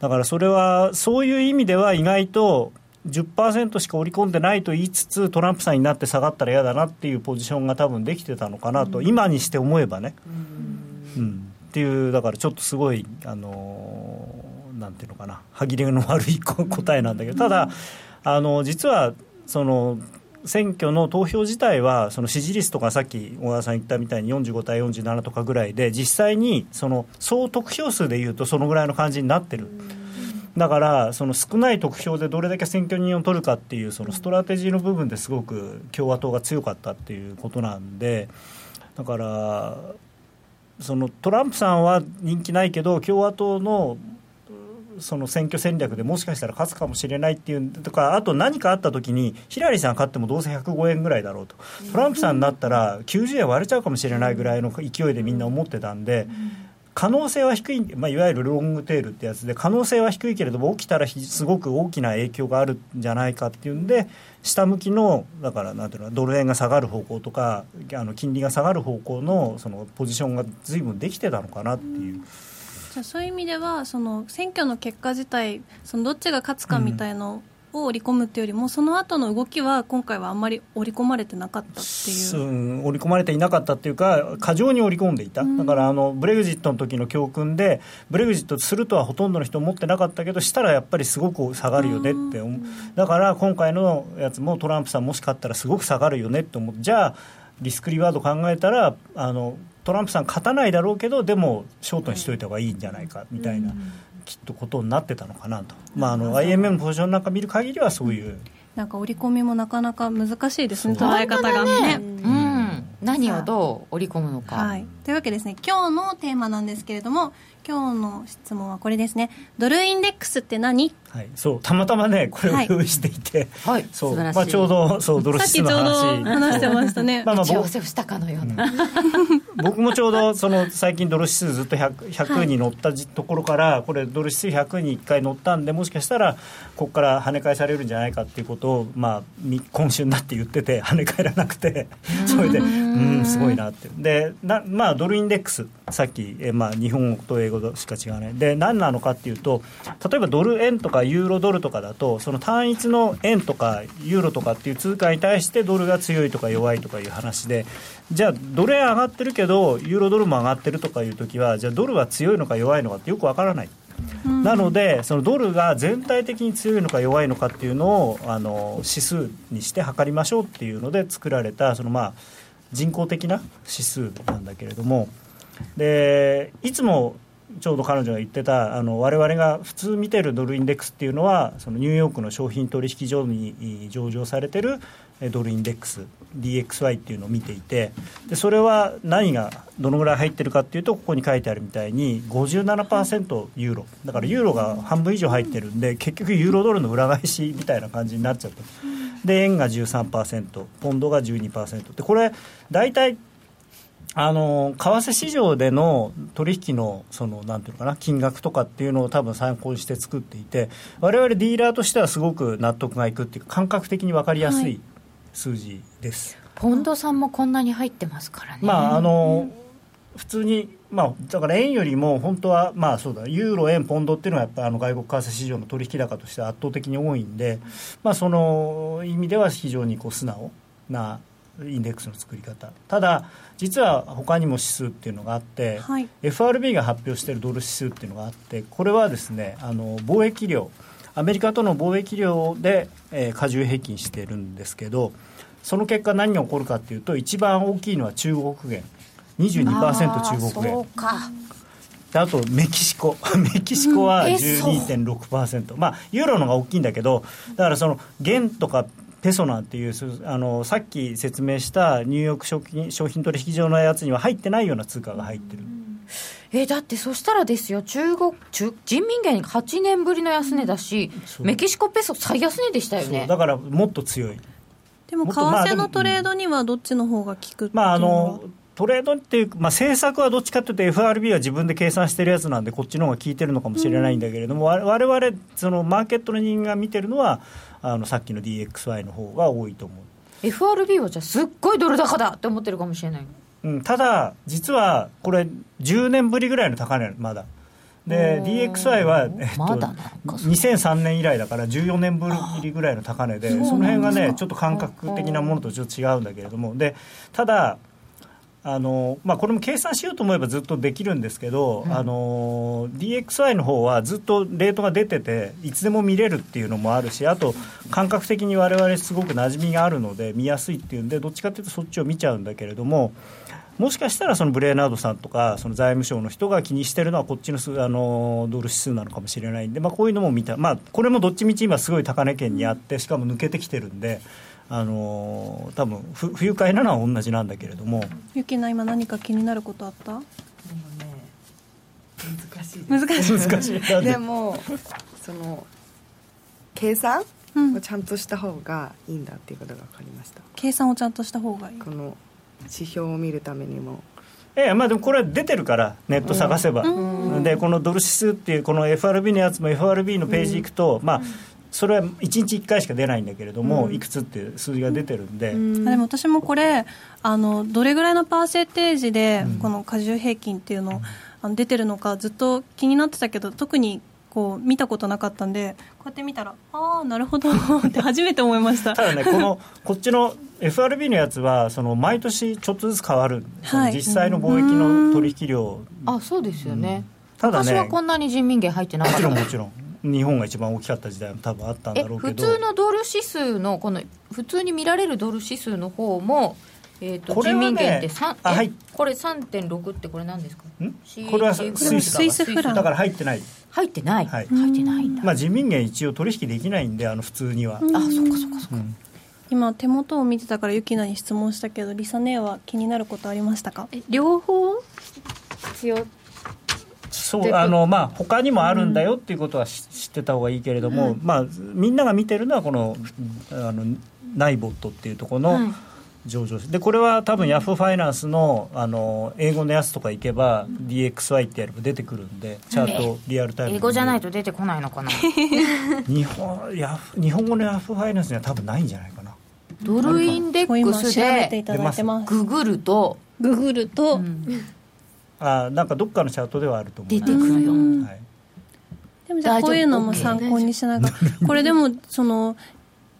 だからそれはそういう意味では意外と10%しか織り込んでないと言いつつトランプさんになって下がったら嫌だなっていうポジションが多分できてたのかなと、今にして思えばね、うん。っていうだからちょっとすごいあのーなんていうのかな歯切れの悪い答えなんだけどただあの実はその選挙の投票自体はその支持率とかさっき小川さん言ったみたいに45対47とかぐらいで実際にその総得票数でいうとそのぐらいの感じになってる。だからその少ない得票でどれだけ選挙人を取るかっていうそのストラテジーの部分ですごく共和党が強かったっていうことなんでだからそのトランプさんは人気ないけど共和党のその選挙戦略でもしかしたら勝つかもしれないっていうとかあと何かあった時にヒラリーさん勝ってもどうせ105円ぐらいだろうとトランプさんになったら90円割れちゃうかもしれないぐらいの勢いでみんな思ってたんで。可能性は低い、まあ、いわゆるロングテールってやつで可能性は低いけれども起きたらすごく大きな影響があるんじゃないかっていうんで下向きのだからなんていうのドル円が下がる方向とかあの金利が下がる方向のそのポジションが随分できてたのかなっていう。じゃあそういう意味ではその選挙の結果自体そのどっちが勝つかみたいのを織り込むっていうよりもその後の動きは今回はあんまり織り込まれてなかったっていう、うん、織り込まれていなかったっていうか過剰に織り込んでいた、だからあのブレグジットの時の教訓でブレグジットするとはほとんどの人思ってなかったけどしたらやっぱりすごく下がるよねって思う。だから今回のやつもトランプさんもし勝ったらすごく下がるよねって思う。じゃあリスクリワード考えたらあのトランプさん勝たないだろうけどでもショートにしといた方がいいんじゃないかみたいな、きっとことになってたのかなと、まあ、あの IMM のポジションなんか見る限りはそういう。なんか織り込みもなかなか難しいですね捉え方がね。うん、何をどう織り込むのか、はい、というわけですね今日のテーマなんですけれども今日の質問はこれですね。ドルインデックスって何？はい、そうたまたまねこれを用意していて、はい。そう。素晴らしい。まあ、ちょうどそうドルさっきちょう指数の話。ど話してましたね。まあまあ打ち合わせをしたかのような、僕もちょうどその最近ドル指数ずっと 100, 100に乗ったじところからこれドル指数100に1回乗ったんでもしかしたらここから跳ね返されるんじゃないかっていうことを、まあ、み今週になって言ってて跳ね返らなくて それでうん。すごいなって。でな、まあ、ドルインデックス。さっき、えまあ、日本語と英語しか違わない。で何なのかっていうと例えばドル円とかユーロドルとかだとその単一の円とかユーロとかっていう通貨に対してドルが強いとか弱いとかいう話でじゃあドル円上がってるけどユーロドルも上がってるとかいう時はじゃあドルは強いのか弱いのかってよくわからない。なのでそのドルが全体的に強いのか弱いのかっていうのをあの指数にして測りましょうっていうので作られたそのまあ人工的な指数なんだけれどもでいつもちょうど彼女が言ってたあの我々が普通見てるドルインデックスっていうのはそのニューヨークの商品取引所に上場されてるドルインデックス DXY っていうのを見ていてでそれは何がどのぐらい入ってるかっていうとここに書いてあるみたいに57%ユーロ。だからユーロが半分以上入ってるんで結局ユーロドルの裏返しみたいな感じになっちゃった。で円が13%ポンドが12%でこれ大体あの為替市場での取引のそのなんていうのかな金額とかっていうのを多分参考にして作っていて我々ディーラーとしてはすごく納得がいくっていうか感覚的に分かりやすはい。数字です。ポンドさんもこんなに入ってますからね。まああの普通にまあだから円よりも本当はまあそうだユーロ円ポンドっていうのはやっぱあの外国為替市場の取引高として圧倒的に多いんでまあその意味では非常にこう素直なインデックスの作り方。ただ実は他にも指数っていうのがあって、はい。FRB が発表しているドル指数っていうのがあってこれはですねあの貿易量アメリカとの貿易量で、えー、加重平均してるんですけどその結果何が起こるかっていうと一番大きいのは中国元22%中国元。あとメキシコ。メキシコはうん12.6%、まあユーロのが大きいんだけどだからその元とかペソなんていうすあのさっき説明したニューヨーク商品商品取引所のやつには入ってないような通貨が入ってる、えだってそしたらですよ中国中人民元8年ぶりの安値だし、メキシコペソ最安値でしたよね。だからもっと強い。でも為替のトレードにはどっちの方が効くっていうまああのトレードっていうか、まあ、政策はどっちかというと FRB は自分で計算してるやつなんでこっちの方が効いてるのかもしれないんだけれども、わ我々そのマーケットの人間が見てるのはあのさっきの DXY の方が多いと思う。FRB はじゃあすっごいドル高だって思ってるかもしれないうん、ただ、実はこれ、10年ぶりぐらいの高値、まだ。で DXY は、えっと、まだなんか2003年以来だから14年ぶりぐらいの高値でその辺がねちょっと感覚的なものとちょっと違うんだけれども。でただあのまあ、これも計算しようと思えばずっとできるんですけど、あの DXY の方はずっとレートが出てていつでも見れるっていうのもあるしあと感覚的に我々すごく馴染みがあるので見やすいっていうんでどっちかっていうとそっちを見ちゃうんだけれどももしかしたらそのブレーナードさんとかその財務省の人が気にしてるのはこっちのすあのドル指数なのかもしれないんで、まあ、こういうのも見た、まあ、これもどっちみち今すごい高値圏にあってしかも抜けてきてるんで。あの多分ふ不愉快なのは同じなんだけれども。ゆきな今何か気になることあった？でもね難しい難しい。難しい。で？でもその計算？うん。をちゃんとした方がいいんだっていうことが分かりました。計算をちゃんとした方がいい。この指標を見るためにも。ええまあ、でもこれは出てるからネット探せば、でこのドル指数っていうこの FRB のやつも FRB のページ行くと、まあそれは1日1回しか出ないんだけれども、いくつっていう数字が出てるんで、あでも私もこれあのどれぐらいのパーセンテージでこの加重平均っていうの、あの出てるのかずっと気になってたけど特にこう見たことなかったんでこうやって見たらああなるほど って初めて思いました。ただねこのこっちの FRB のやつはその毎年ちょっとずつ変わる、はい。実際の貿易の取引量。あそうですよね、ただね。昔はこんなに人民元入ってなかもった。ちろんもちろん日本が一番大きかった時代も多分あったんえだろうけど。普通のドル指数のこの普通に見られるドル指数の方も、えー、と人これはね民元って3えあはい。これ3.6ってこれ何ですか？これはスイスイススイスフランだから入ってない、入ってない、はい。入ってないんだ、まあ、人民元一応取引できないんであの普通には、あそっかそっかそっか。うん。今手元を見てたからゆきなに質問したけどリサ姉は気になることありましたか？え両方？必要そうあのまあ他にもあるんだよっていうことはし知ってた方がいいけれども、まあみんなが見てるのはこのあのナイボットっていうところのはい。上場でこれは多分ヤフーファイナンスのあの英語のやつとか行けば DXY ってやれば出てくるんでチャートリアルタイムで英語じゃないと出てこないのかな。日本ヤフ日本語のヤフーファイナンスには多分ないんじゃないかな。ドルインデックスでググるとググると、あなんかどっかのチャートではあると思う出てくるよ、はい。でもじゃあこういうのも参考にしながら。これでもその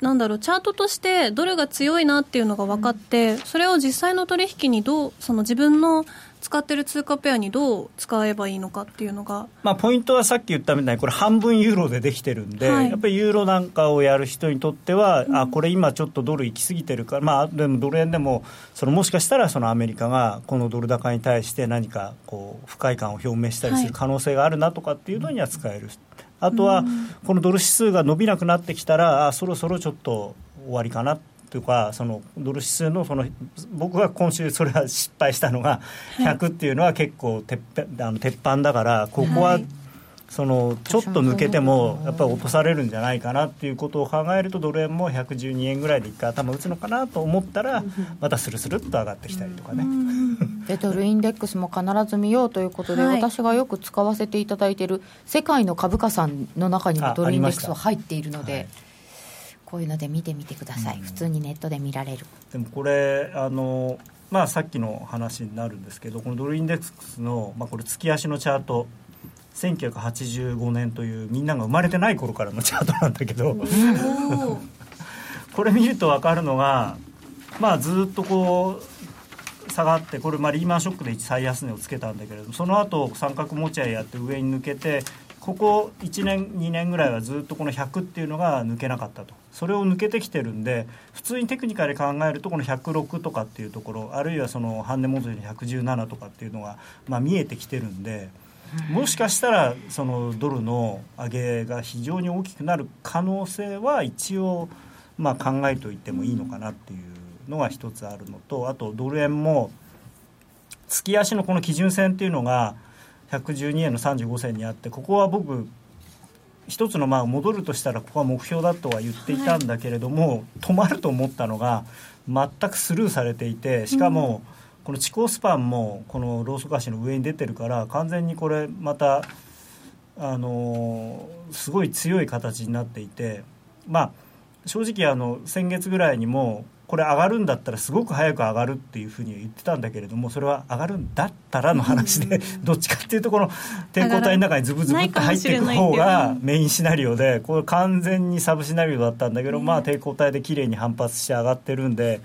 なんだろうチャートとしてどれが強いなっていうのが分かって、それを実際の取引にどうその自分の使ってる通貨ペアにどう使えばいいのかっていうのが。まあ、ポイントはさっき言ったみたいにこれ半分ユーロでできてるんで、はい。やっぱりユーロなんかをやる人にとっては、あこれ今ちょっとドル行き過ぎてるから、まあ、でもドル円でもそのもしかしたらそのアメリカがこのドル高に対して何かこう不快感を表明したりする可能性があるなとかっていうのには使える。あとはこのドル指数が伸びなくなってきたらあそろそろちょっと終わりかなというかそのドル指数のその僕が今週それは失敗したのが100っていうのは結構鉄板あの鉄板だからここはそのちょっと抜けてもやっぱり落とされるんじゃないかなっていうことを考えるとドル円も112円ぐらいで一回頭打つのかなと思ったらまたスルスルっと上がってきたりとかね。でドルインデックスも必ず見ようということで、はい。私がよく使わせていただいている世界の株価さんの中にもあドルインデックスは入っているので、はいこういうので見てみてください、普通にネットで見られる。でもこれあの、まあ、さっきの話になるんですけどこのドルインデックスの、まあ、これ月足のチャート1985年というみんなが生まれてない頃からのチャートなんだけど これ見ると分かるのが、まあ、ずっとこう下がってこれ、まあ、リーマンショックで最安値をつけたんだけれどもその後三角持ち合いやって上に抜けてここ1年2年ぐらいはずっとこの100っていうのが抜けなかったとそれを抜けてきてるんで普通にテクニカルで考えるとこの106とかっていうところあるいはその半値戻りの117とかっていうのが、まあ、見えてきてるんでもしかしたらそのドルの上げが非常に大きくなる可能性は一応まあ考えておいてもいいのかなっていうのが一つあるのとあとドル円も月足のこの基準線っていうのが112円の35銭にあってここは僕一つのまあ戻るとしたらここは目標だとは言っていたんだけれども、止まると思ったのが全くスルーされていてしかもこの地高スパンもこのローソク足の上に出てるから完全にこれまたあのーすごい強い形になっていてまあ正直あの先月ぐらいにもこれ上がるんだったらすごく早く上がるっていうふうに言ってたんだけれどもそれは上がるんだったらの話で、どっちかっていうとこの抵抗体の中にズブズブって入っていく方がメインシナリオでこれ完全にサブシナリオだったんだけど、まあ抵抗体で綺麗に反発して上がってるんで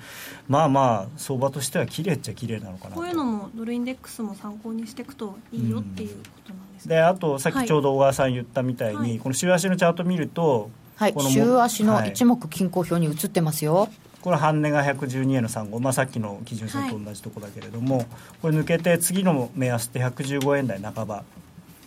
まあまあ相場としては綺麗っちゃ綺麗なのかなこういうのもドルインデックスも参考にしていくといいよっていうことなんですね、であとさっきちょうど小川さん言ったみたいに、はい。この週足のチャート見るとはい。このも週足のはい。一目均衡表に映ってますよ、これ半値が112円の35、まあ、さっきの基準線と同じとこだけれども、これ抜けて次の目安って115円台半ば。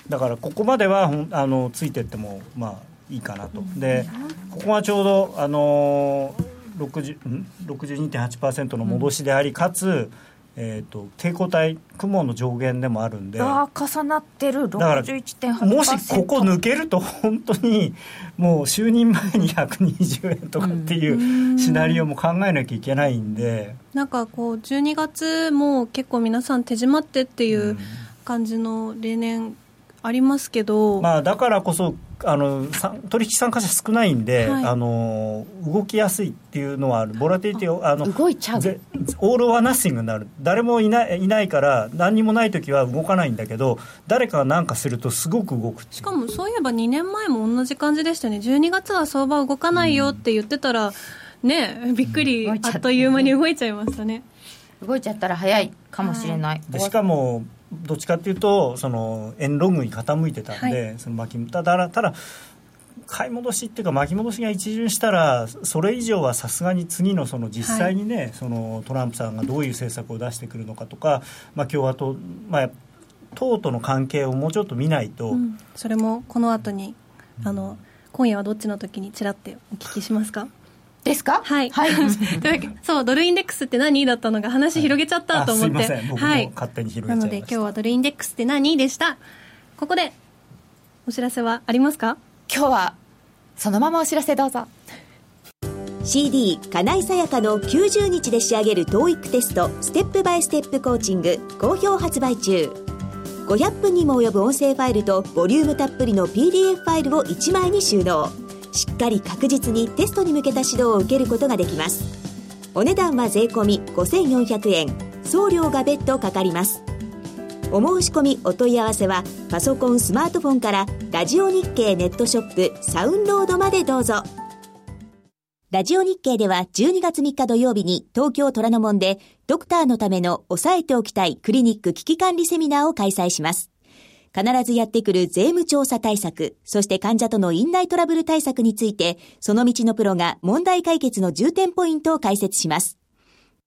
だからここまではあのついてってもまあいいかなと。でここがちょうどあのー60ん？62.8%の戻しであり、かつ、えー、と抵抗体雲の上限でもあるんでああ重なってる。から61.8%もしここ抜けると本当にもう就任前に120円とかっていうシナリオも考えなきゃいけないんで、なんかこう12月も結構皆さん手締まってっていう感じの例年ありますけど、まあ、だからこそあのさ取引参加者少ないんで、はい。あの動きやすいっていうのはある。ボラティリティをあの動いちゃう。ぜオール・オア・ナッシングになる。誰もいないいないから何にもない時は動かないんだけど誰かが何かするとすごく動くしかもそういえば2年前も同じ感じでしたよね12月は相場動かないよって言ってたら、ねびっくり、動いちゃった。あっという間に動いちゃいましたね。動いちゃったら早いかもしれない、でしかもどっちかっていうとその円ロングに傾いてたんで、その巻きただただ買い戻しっていうか巻き戻しが一巡したらそれ以上はさすがに次のその実際にね、そのトランプさんがどういう政策を出してくるのかとか、まあ、共和党、まあ、党との関係をもうちょっと見ないと、うん。それもこの後にあの今夜はどっちの時にちらってお聞きしますか？ですか？はい、はい。そうドルインデックスって何？だったのが話広げちゃったと思って、あすいません。僕もはい。勝手に広なのげちゃいました。で今日はドルインデックスって何？でした。ここでお知らせはありますか？今日はそのままお知らせどうぞ。CD 金井さやかの90日で仕上げる TOEIC テストステップバイステップコーチング好評発売中。500分にも及ぶ音声ファイルとボリュームたっぷりの PDF ファイルを1枚に収納しっかり確実にテストに向けた指導を受けることができます。お値段は税込5400円。送料が別途かかります。お申し込みお問い合わせはパソコンスマートフォンからラジオ日経ネットショップサウンロードまでどうぞ。ラジオ日経では12月3日土曜日に東京虎ノ門でドクターのための押さえておきたいクリニック危機管理セミナーを開催します。必ずやってくる税務調査対策、そして患者との院内トラブル対策について、その道のプロが問題解決の重点ポイントを解説します。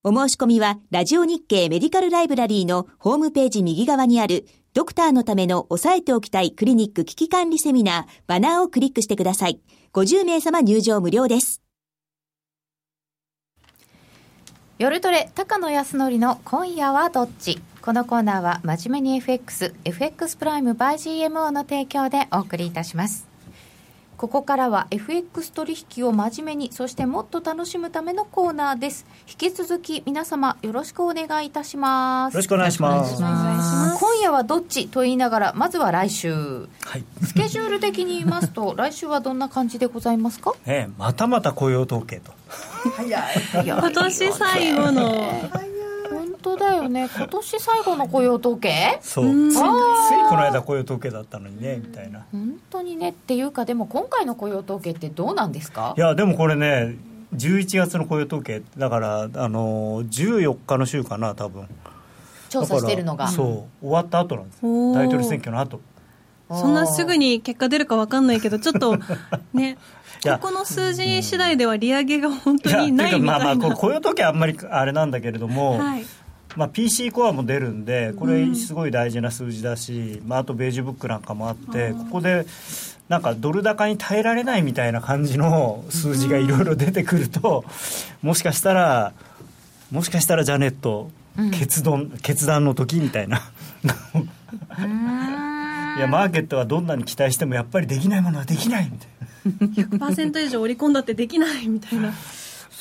お申し込みは、ラジオ日経メディカルライブラリーのホームページ右側にある、ドクターのための押さえておきたいクリニック危機管理セミナー、バナーをクリックしてください。50名様入場無料です。夜トレ高野康則の今夜はどっち？このコーナーは真面目に FX FX プライム by GMO の提供でお送りいたします。ここからは FX 取引を真面目にそしてもっと楽しむためのコーナーです。引き続き皆様よろしくお願いいたします。よろしくお願いします。今夜はどっちと言いながらまずは来週。はい。スケジュール的に言いますと 来週はどんな感じでございますか？ええまたまた雇用統計と。早い。いや今年最後の よね今年最後の雇用統計？そう。ついついこの間雇用統計だったのにねみたいな。本当にねっていうかでも今回の雇用統計ってどうなんですか？いやでもこれね11月の雇用統計だからあの14日の週かな多分。調査してるのが。そう。終わった後なんです。大統領選挙の後。そんなすぐに結果出るか分かんないけどちょっと ね。ここの数字次第では利上げが本当にないてみたいな。かまあまあ雇用統計はあんまりあれなんだけれども、はいまあ、PC コアも出るんでこれすごい大事な数字だし、まあ、あとベージュブックなんかもあってここでなんかドル高に耐えられないみたいな感じの数字がいろいろ出てくるともしかしたらもしかしたらジャネット決断,、決断の時みたいな。いやマーケットはどんなに期待してもやっぱりできないものはできないみたいな。100%以上織り込んだってできないみたいな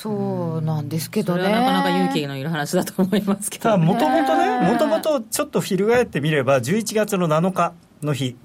そうなんですけどね。それはなかなか勇気のいる話だと思いますけど、ただもともとねねもともとちょっと翻ってみれば11月の7日の日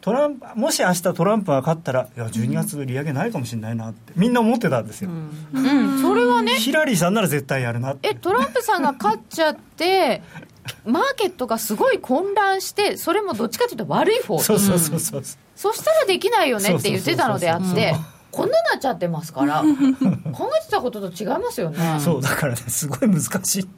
トランプもし明日トランプが勝ったらいや12月利上げないかもしれないなってみんな思ってたんですよ、うん、それはねヒラリーさんなら絶対やるなって。えトランプさんが勝っちゃって マーケットがすごい混乱してそれもどっちかというと悪い方。そうそうそうそう、そしたらできないよねって言ってたのであってこんなになっちゃってますから。考えてたことと違いますよね。そうだからねすごい難しい。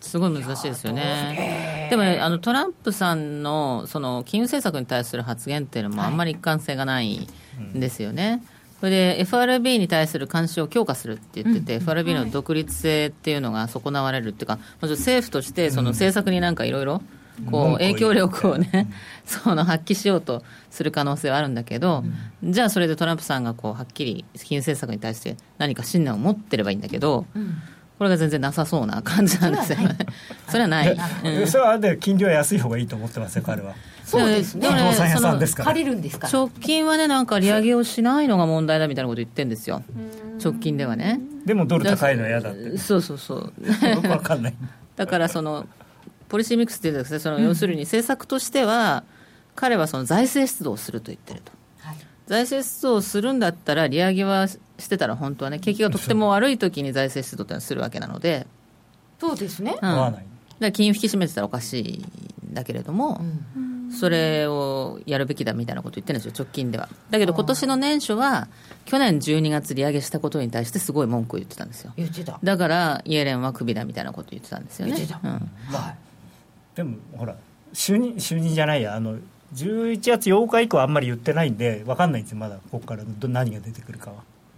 すごい難しいですよね。でも、ね、あのトランプさんのその金融政策に対する発言っていうのもあんまり一貫性がないんですよね。それで FRB に対する監視を強化するって言ってて、うん、FRB の独立性っていうのが損なわれるっていうか、まず政府としてその政策になんかいろいろこう影響力をね、その発揮しようとする可能性はあるんだけど、うん、じゃあそれでトランプさんがこうはっきり金融政策に対して何か信念を持ってればいいんだけど、うんこれが全然なさそうな感じなんですよね。それはない。うん、それはで金利は安い方がいいと思ってますよ彼は。そうですね。不動産屋さんですから。借りるんですか直近はねなんか利上げをしないのが問題だみたいなこと言ってるんですよ。直近ではね。でもドル高いのは嫌だって。そうそうそう。よくわかんない。だからそのポリシーミックスっていうですね。その要するに政策としては、彼はその財政出動をすると言ってると。財政出動をするんだったら利上げはしてたら本当はね景気がとっても悪い時に財政出動ってのはするわけなので。そうですね、うん、だから金融引き締めてたらおかしいんだけれども、うん、それをやるべきだみたいなこと言ってるんですよ直近では。だけど今年の年初は去年12月利上げしたことに対してすごい文句を言ってたんですよ。言ってた。だからイエレンはクビだみたいなこと言ってたんですよね、うん。はい、でもほら就任就任じゃないやあの11月8日以降あんまり言ってないんで分かんないんですよまだここから何が出てくるかは。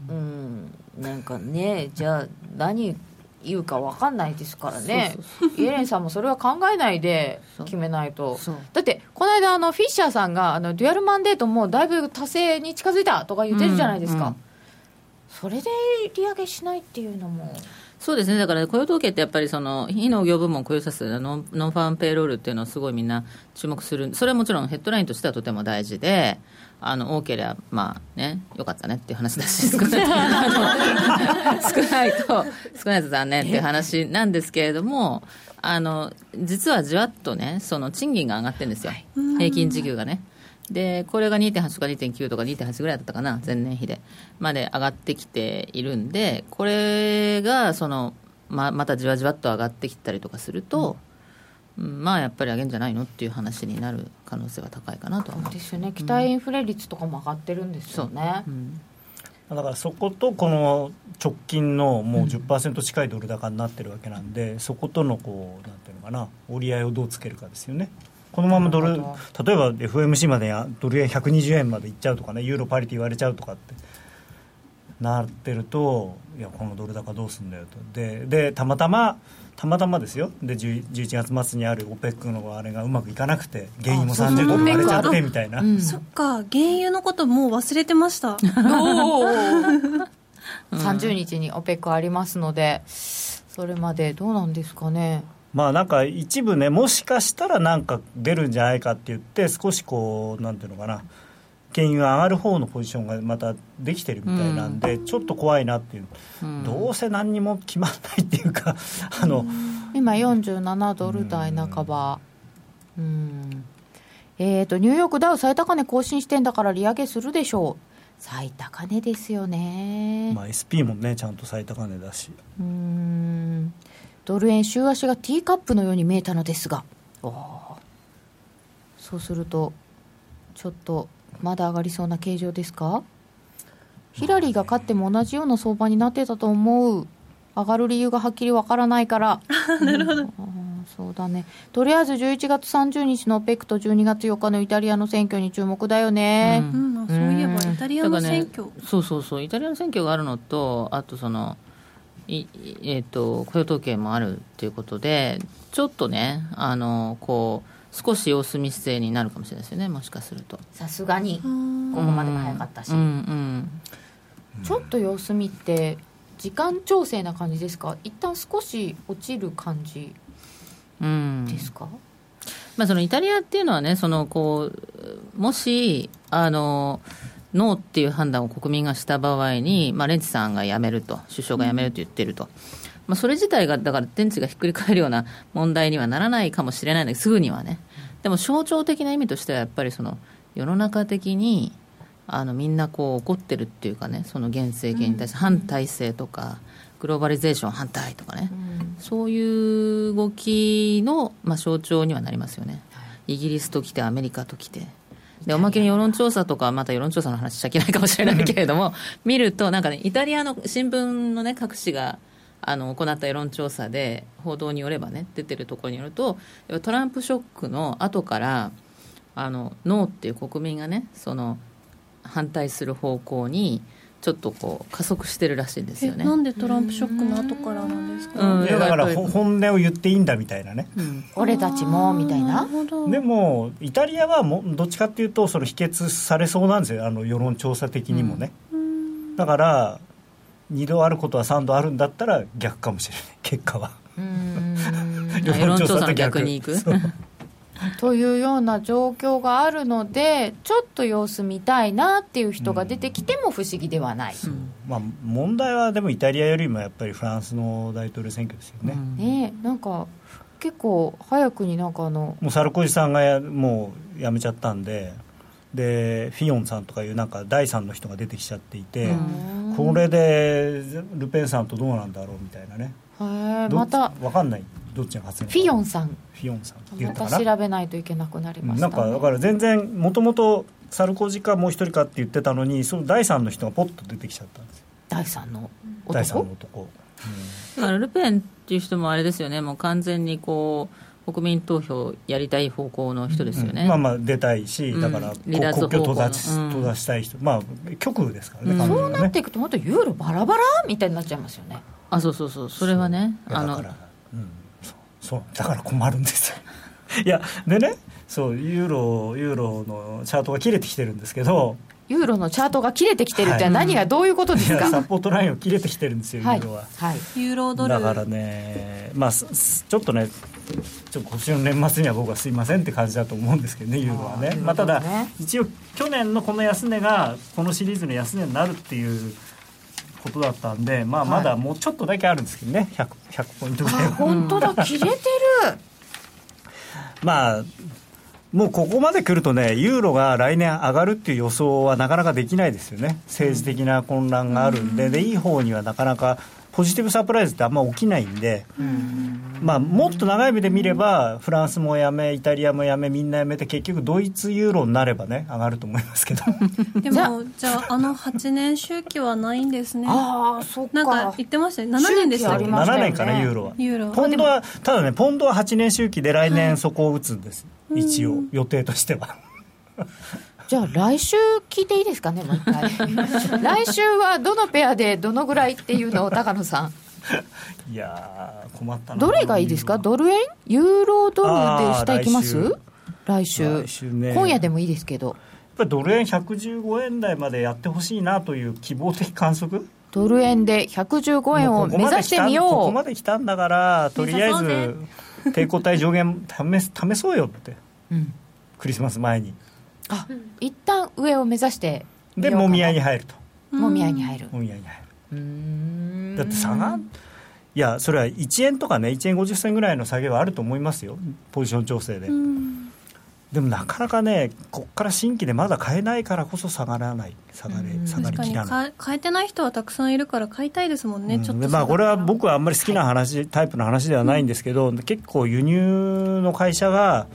うんなんかねじゃあ何言うか分かんないですからね。イエレンさんもそれは考えないで決めないと。だってこの間あのフィッシャーさんがあの dual mandate もだいぶ達成に近づいたとか言ってるじゃないですか、うん。うん、それで利上げしないっていうのもそうですね、だから雇用統計ってやっぱりその非農業部門雇用者数 non、non-farm payroll っていうのをすごいみんな注目する、それはもちろんヘッドラインとしてはとても大事で、あの多ければ、まあね、よかったねっていう話だし、少ない少ないと、少ないと残念っていう話なんですけれども、あの実はじわっとね、その賃金が上がってるんですよ、平均時給がね。でこれが2.8とか2.9とか2.8ぐらいだったかな前年比で。まで上がってきているんでこれがそのままたじわじわっと上がってきたりとかすると、うん、まあやっぱり上げんじゃないのっていう話になる可能性は高いかなと思う。ですよね。期待インフレ率とかも上がってるんですよね、う。ん、だからそことこの直近のもう10%近いドル高になってるわけなんで、うん、そことのこうなんていうのかな折り合いをどうつけるかですよね。このままドル例えば FMC までドル円120円までいっちゃうとかねユーロパリティ言われちゃうとかってなってるといやこのドル高どうすんだよと。ででたまたまたまたまですよ。で11月末にある OPEC のあれがうまくいかなくて原油も30ドル割れちゃってみたいな、うん、そっか原油のこともう忘れてました。30 日に OPEC ありますのでそれまでどうなんですかねまあなんか一部ね、もしかしたらなんか出るんじゃないかって言って、少しこう、なんていうのかな、原油が上がる方のポジションがまたできてるみたいなんで、うん、ちょっと怖いなっていう、うん、どうせ何にも決まらないっていうか、あの、今、47ドル台半ば。うん、えーと、ニューヨークダウ最高値更新してんだから利上げするでしょう。最高値ですよね、まあ、SP もねちゃんと最高値だし。うんドル円週足がティーカップのように見えたのですが。そうするとちょっとまだ上がりそうな形状ですか？ヒラリーが勝っても同じような相場になってたと思う。上がる理由がはっきりわからないから。なるほど、そうだね。とりあえず11月30日のペクと12月4日のイタリアの選挙に注目だよね、うん、うん、そういえばイタリアの選挙、ね、そうそうそう。イタリアの選挙があるのとあとそのいえーと、雇用統計もあるということで、ちょっとね、あのこう少し様子見姿勢になるかもしれないですよね、もしかすると。さすがに、ここまでも早かったし、うんうんうん、ちょっと様子見って、時間調整な感じですか、一旦少し落ちる感じですか、まあ、そのイタリアっていうのはね、そのこうもしあのノーっていう判断を国民がした場合に、まあ、レンチさんが辞めると、首相が辞めると言ってると、まあ、それ自体が、だから電池がひっくり返るような問題にはならないかもしれないんだけど、すぐにはね。でも象徴的な意味としては、やっぱりその世の中的にあのみんなこう怒ってるっていうかねその現政権に対して反体制とか、グローバリゼーション反対とかね、そういう動きの、まあ、象徴にはなりますよね、イギリスときてアメリカときてでおまけに世論調査とかまた世論調査の話しちゃいけないかもしれないけれども見るとなんかねイタリアの新聞のね各紙があの行った世論調査で報道によればね出てるところによるとトランプショックの後からあのノーっていう国民がねその反対する方向にちょっとこう加速してるらしいんですよね。なんでトランプショックの後からなんですか、うんいやだから本音を言っていいんだみたいなね。俺たちもみたいな。でもイタリアはもどっちかっていうとその否決されそうなんですよ。あの世論調査的にもね、だから2度あることは3度あるんだったら逆かもしれない。結果は。世論調査の逆に行く。そうというような状況があるのでちょっと様子見たいなっていう人が出てきても不思議ではない、まあ、問題はでもイタリアよりもやっぱりフランスの大統領選挙ですよね、ねえなんか結構早くになんかあのもうサルコジさんがやもう辞めちゃったんででフィヨンさんとかいうなんか第三の人が出てきちゃっていて、これでルペンさんとどうなんだろうみたいなね。どへえまた分かんないどっちが勝つのか。フィヨンさん。フィヨンさんまった調べないといけなくなりました、ね、なんかだから全然もともとサルコジかもう一人かって言ってたのにその第三の人がポッと出てきちゃったんですよ。第三の第三男の男、だからルペンっていう人もあれですよね。もう完全にこう国民投票やりたい方向の人ですよね、まあまあ出たいし、うん。だからこう離脱国境閉ざしうん。閉ざしたい人。まあ極右ですからね、ね。そうなっていくと本当ユーロバラバラみたいになっちゃいますよね。あそうそうそう。それはねあのそうだから困るんです。よ いやでねそうユーロユーロのチャートが切れてきてるんですけど。ユーロのチャートが切れてきてるって何がどういうことですか、サポートラインを切れてきてるんですよ、はい。ユーロは。はい。ユーロドル。だからね、まあ、ちょっとね、ちょっと今年の年末には僕はすいませんって感じだと思うんですけどね、ユーロはね。あーまあ、ただ一応、去年のこの安値が、このシリーズの安値になるっていうことだったんで、まあ、まだもうちょっとだけあるんですけどね、100, 100ポイントぐらいあは。本当だ。切れてる。まあもうここまで来るとね、ユーロが来年上がるっていう予想はなかなかできないですよね、政治的な混乱があるんで、でいい方にはなかなかポジティブサプライズってあんま起きないんで、まあ、もっと長い目で見れば、フランスもやめ、イタリアもやめ、みんなやめて、結局、ドイツユーロになればね、上がると思いますけど、でもじゃああの8年周期はないんですね。ああそっか。なんか言ってましたね。7年でしたっね。7年かな、ユーロは。ユーロ。ポンドは、ただね、ポンドは8年周期で来年そこを打つんです、一応、予定としては。じゃあ来週聞いていいですかねもう一回。来週はどのペアでどのぐらいっていうのを高野さん。いやー、困ったな。どれがいいですか？ドル円？ユーロドルで下いきます？来週。来週。ね。今夜でもいいですけど。やっぱりドル円115円台までやってほしいなという希望的観測？ドル円で115円を目指してみここよまで来たんだからとりあえず抵抗体上限試す試そうよって。う、うん、クリスマス前にあ一旦上を目指してみでもみ合いに入ると。もみ合いに入る。もみ合いに入る。うーん。だって差がいやそれは1円とかね1円50銭ぐらいの下げはあると思いますよ。ポジション調整で、でもなかなかねこっから新規でまだ買えないからこそ下がらない。下がれ下がりきらない。か変えてない人はたくさんいるから買いたいですもんね、うん。ちょっと。でまあ、これは僕はあんまり好きな話、タイプの話ではないんですけど、結構輸入の会社が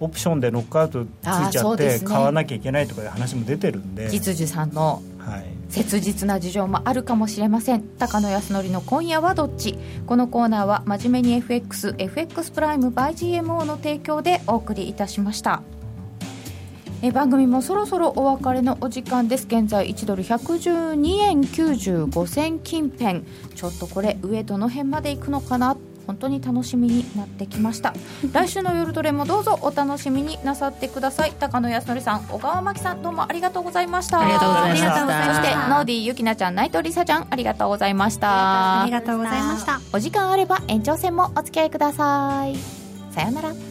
オプションでノックアウトついちゃって、ね。買わなきゃいけないとかいう話も出てるんで、実需さんのはい、切実な事情もあるかもしれません。高野康則の今夜はどっち？このコーナーは真面目に FXFX プライム by GMO の提供でお送りいたしました。え番組もそろそろお別れのお時間です。現在1ドル112円95銭近辺。ちょっとこれ上どの辺までいくのかな本当に楽しみになってきました。来週の夜トレもどうぞお楽しみになさってください。高野康則さん小川真紀さんどうもありがとうございました。ありがとうございました。そしてノーディーゆきなちゃん内藤りさちゃんありがとうございました。ありがとうございました。お時間あれば延長戦もお付き合いください。さようなら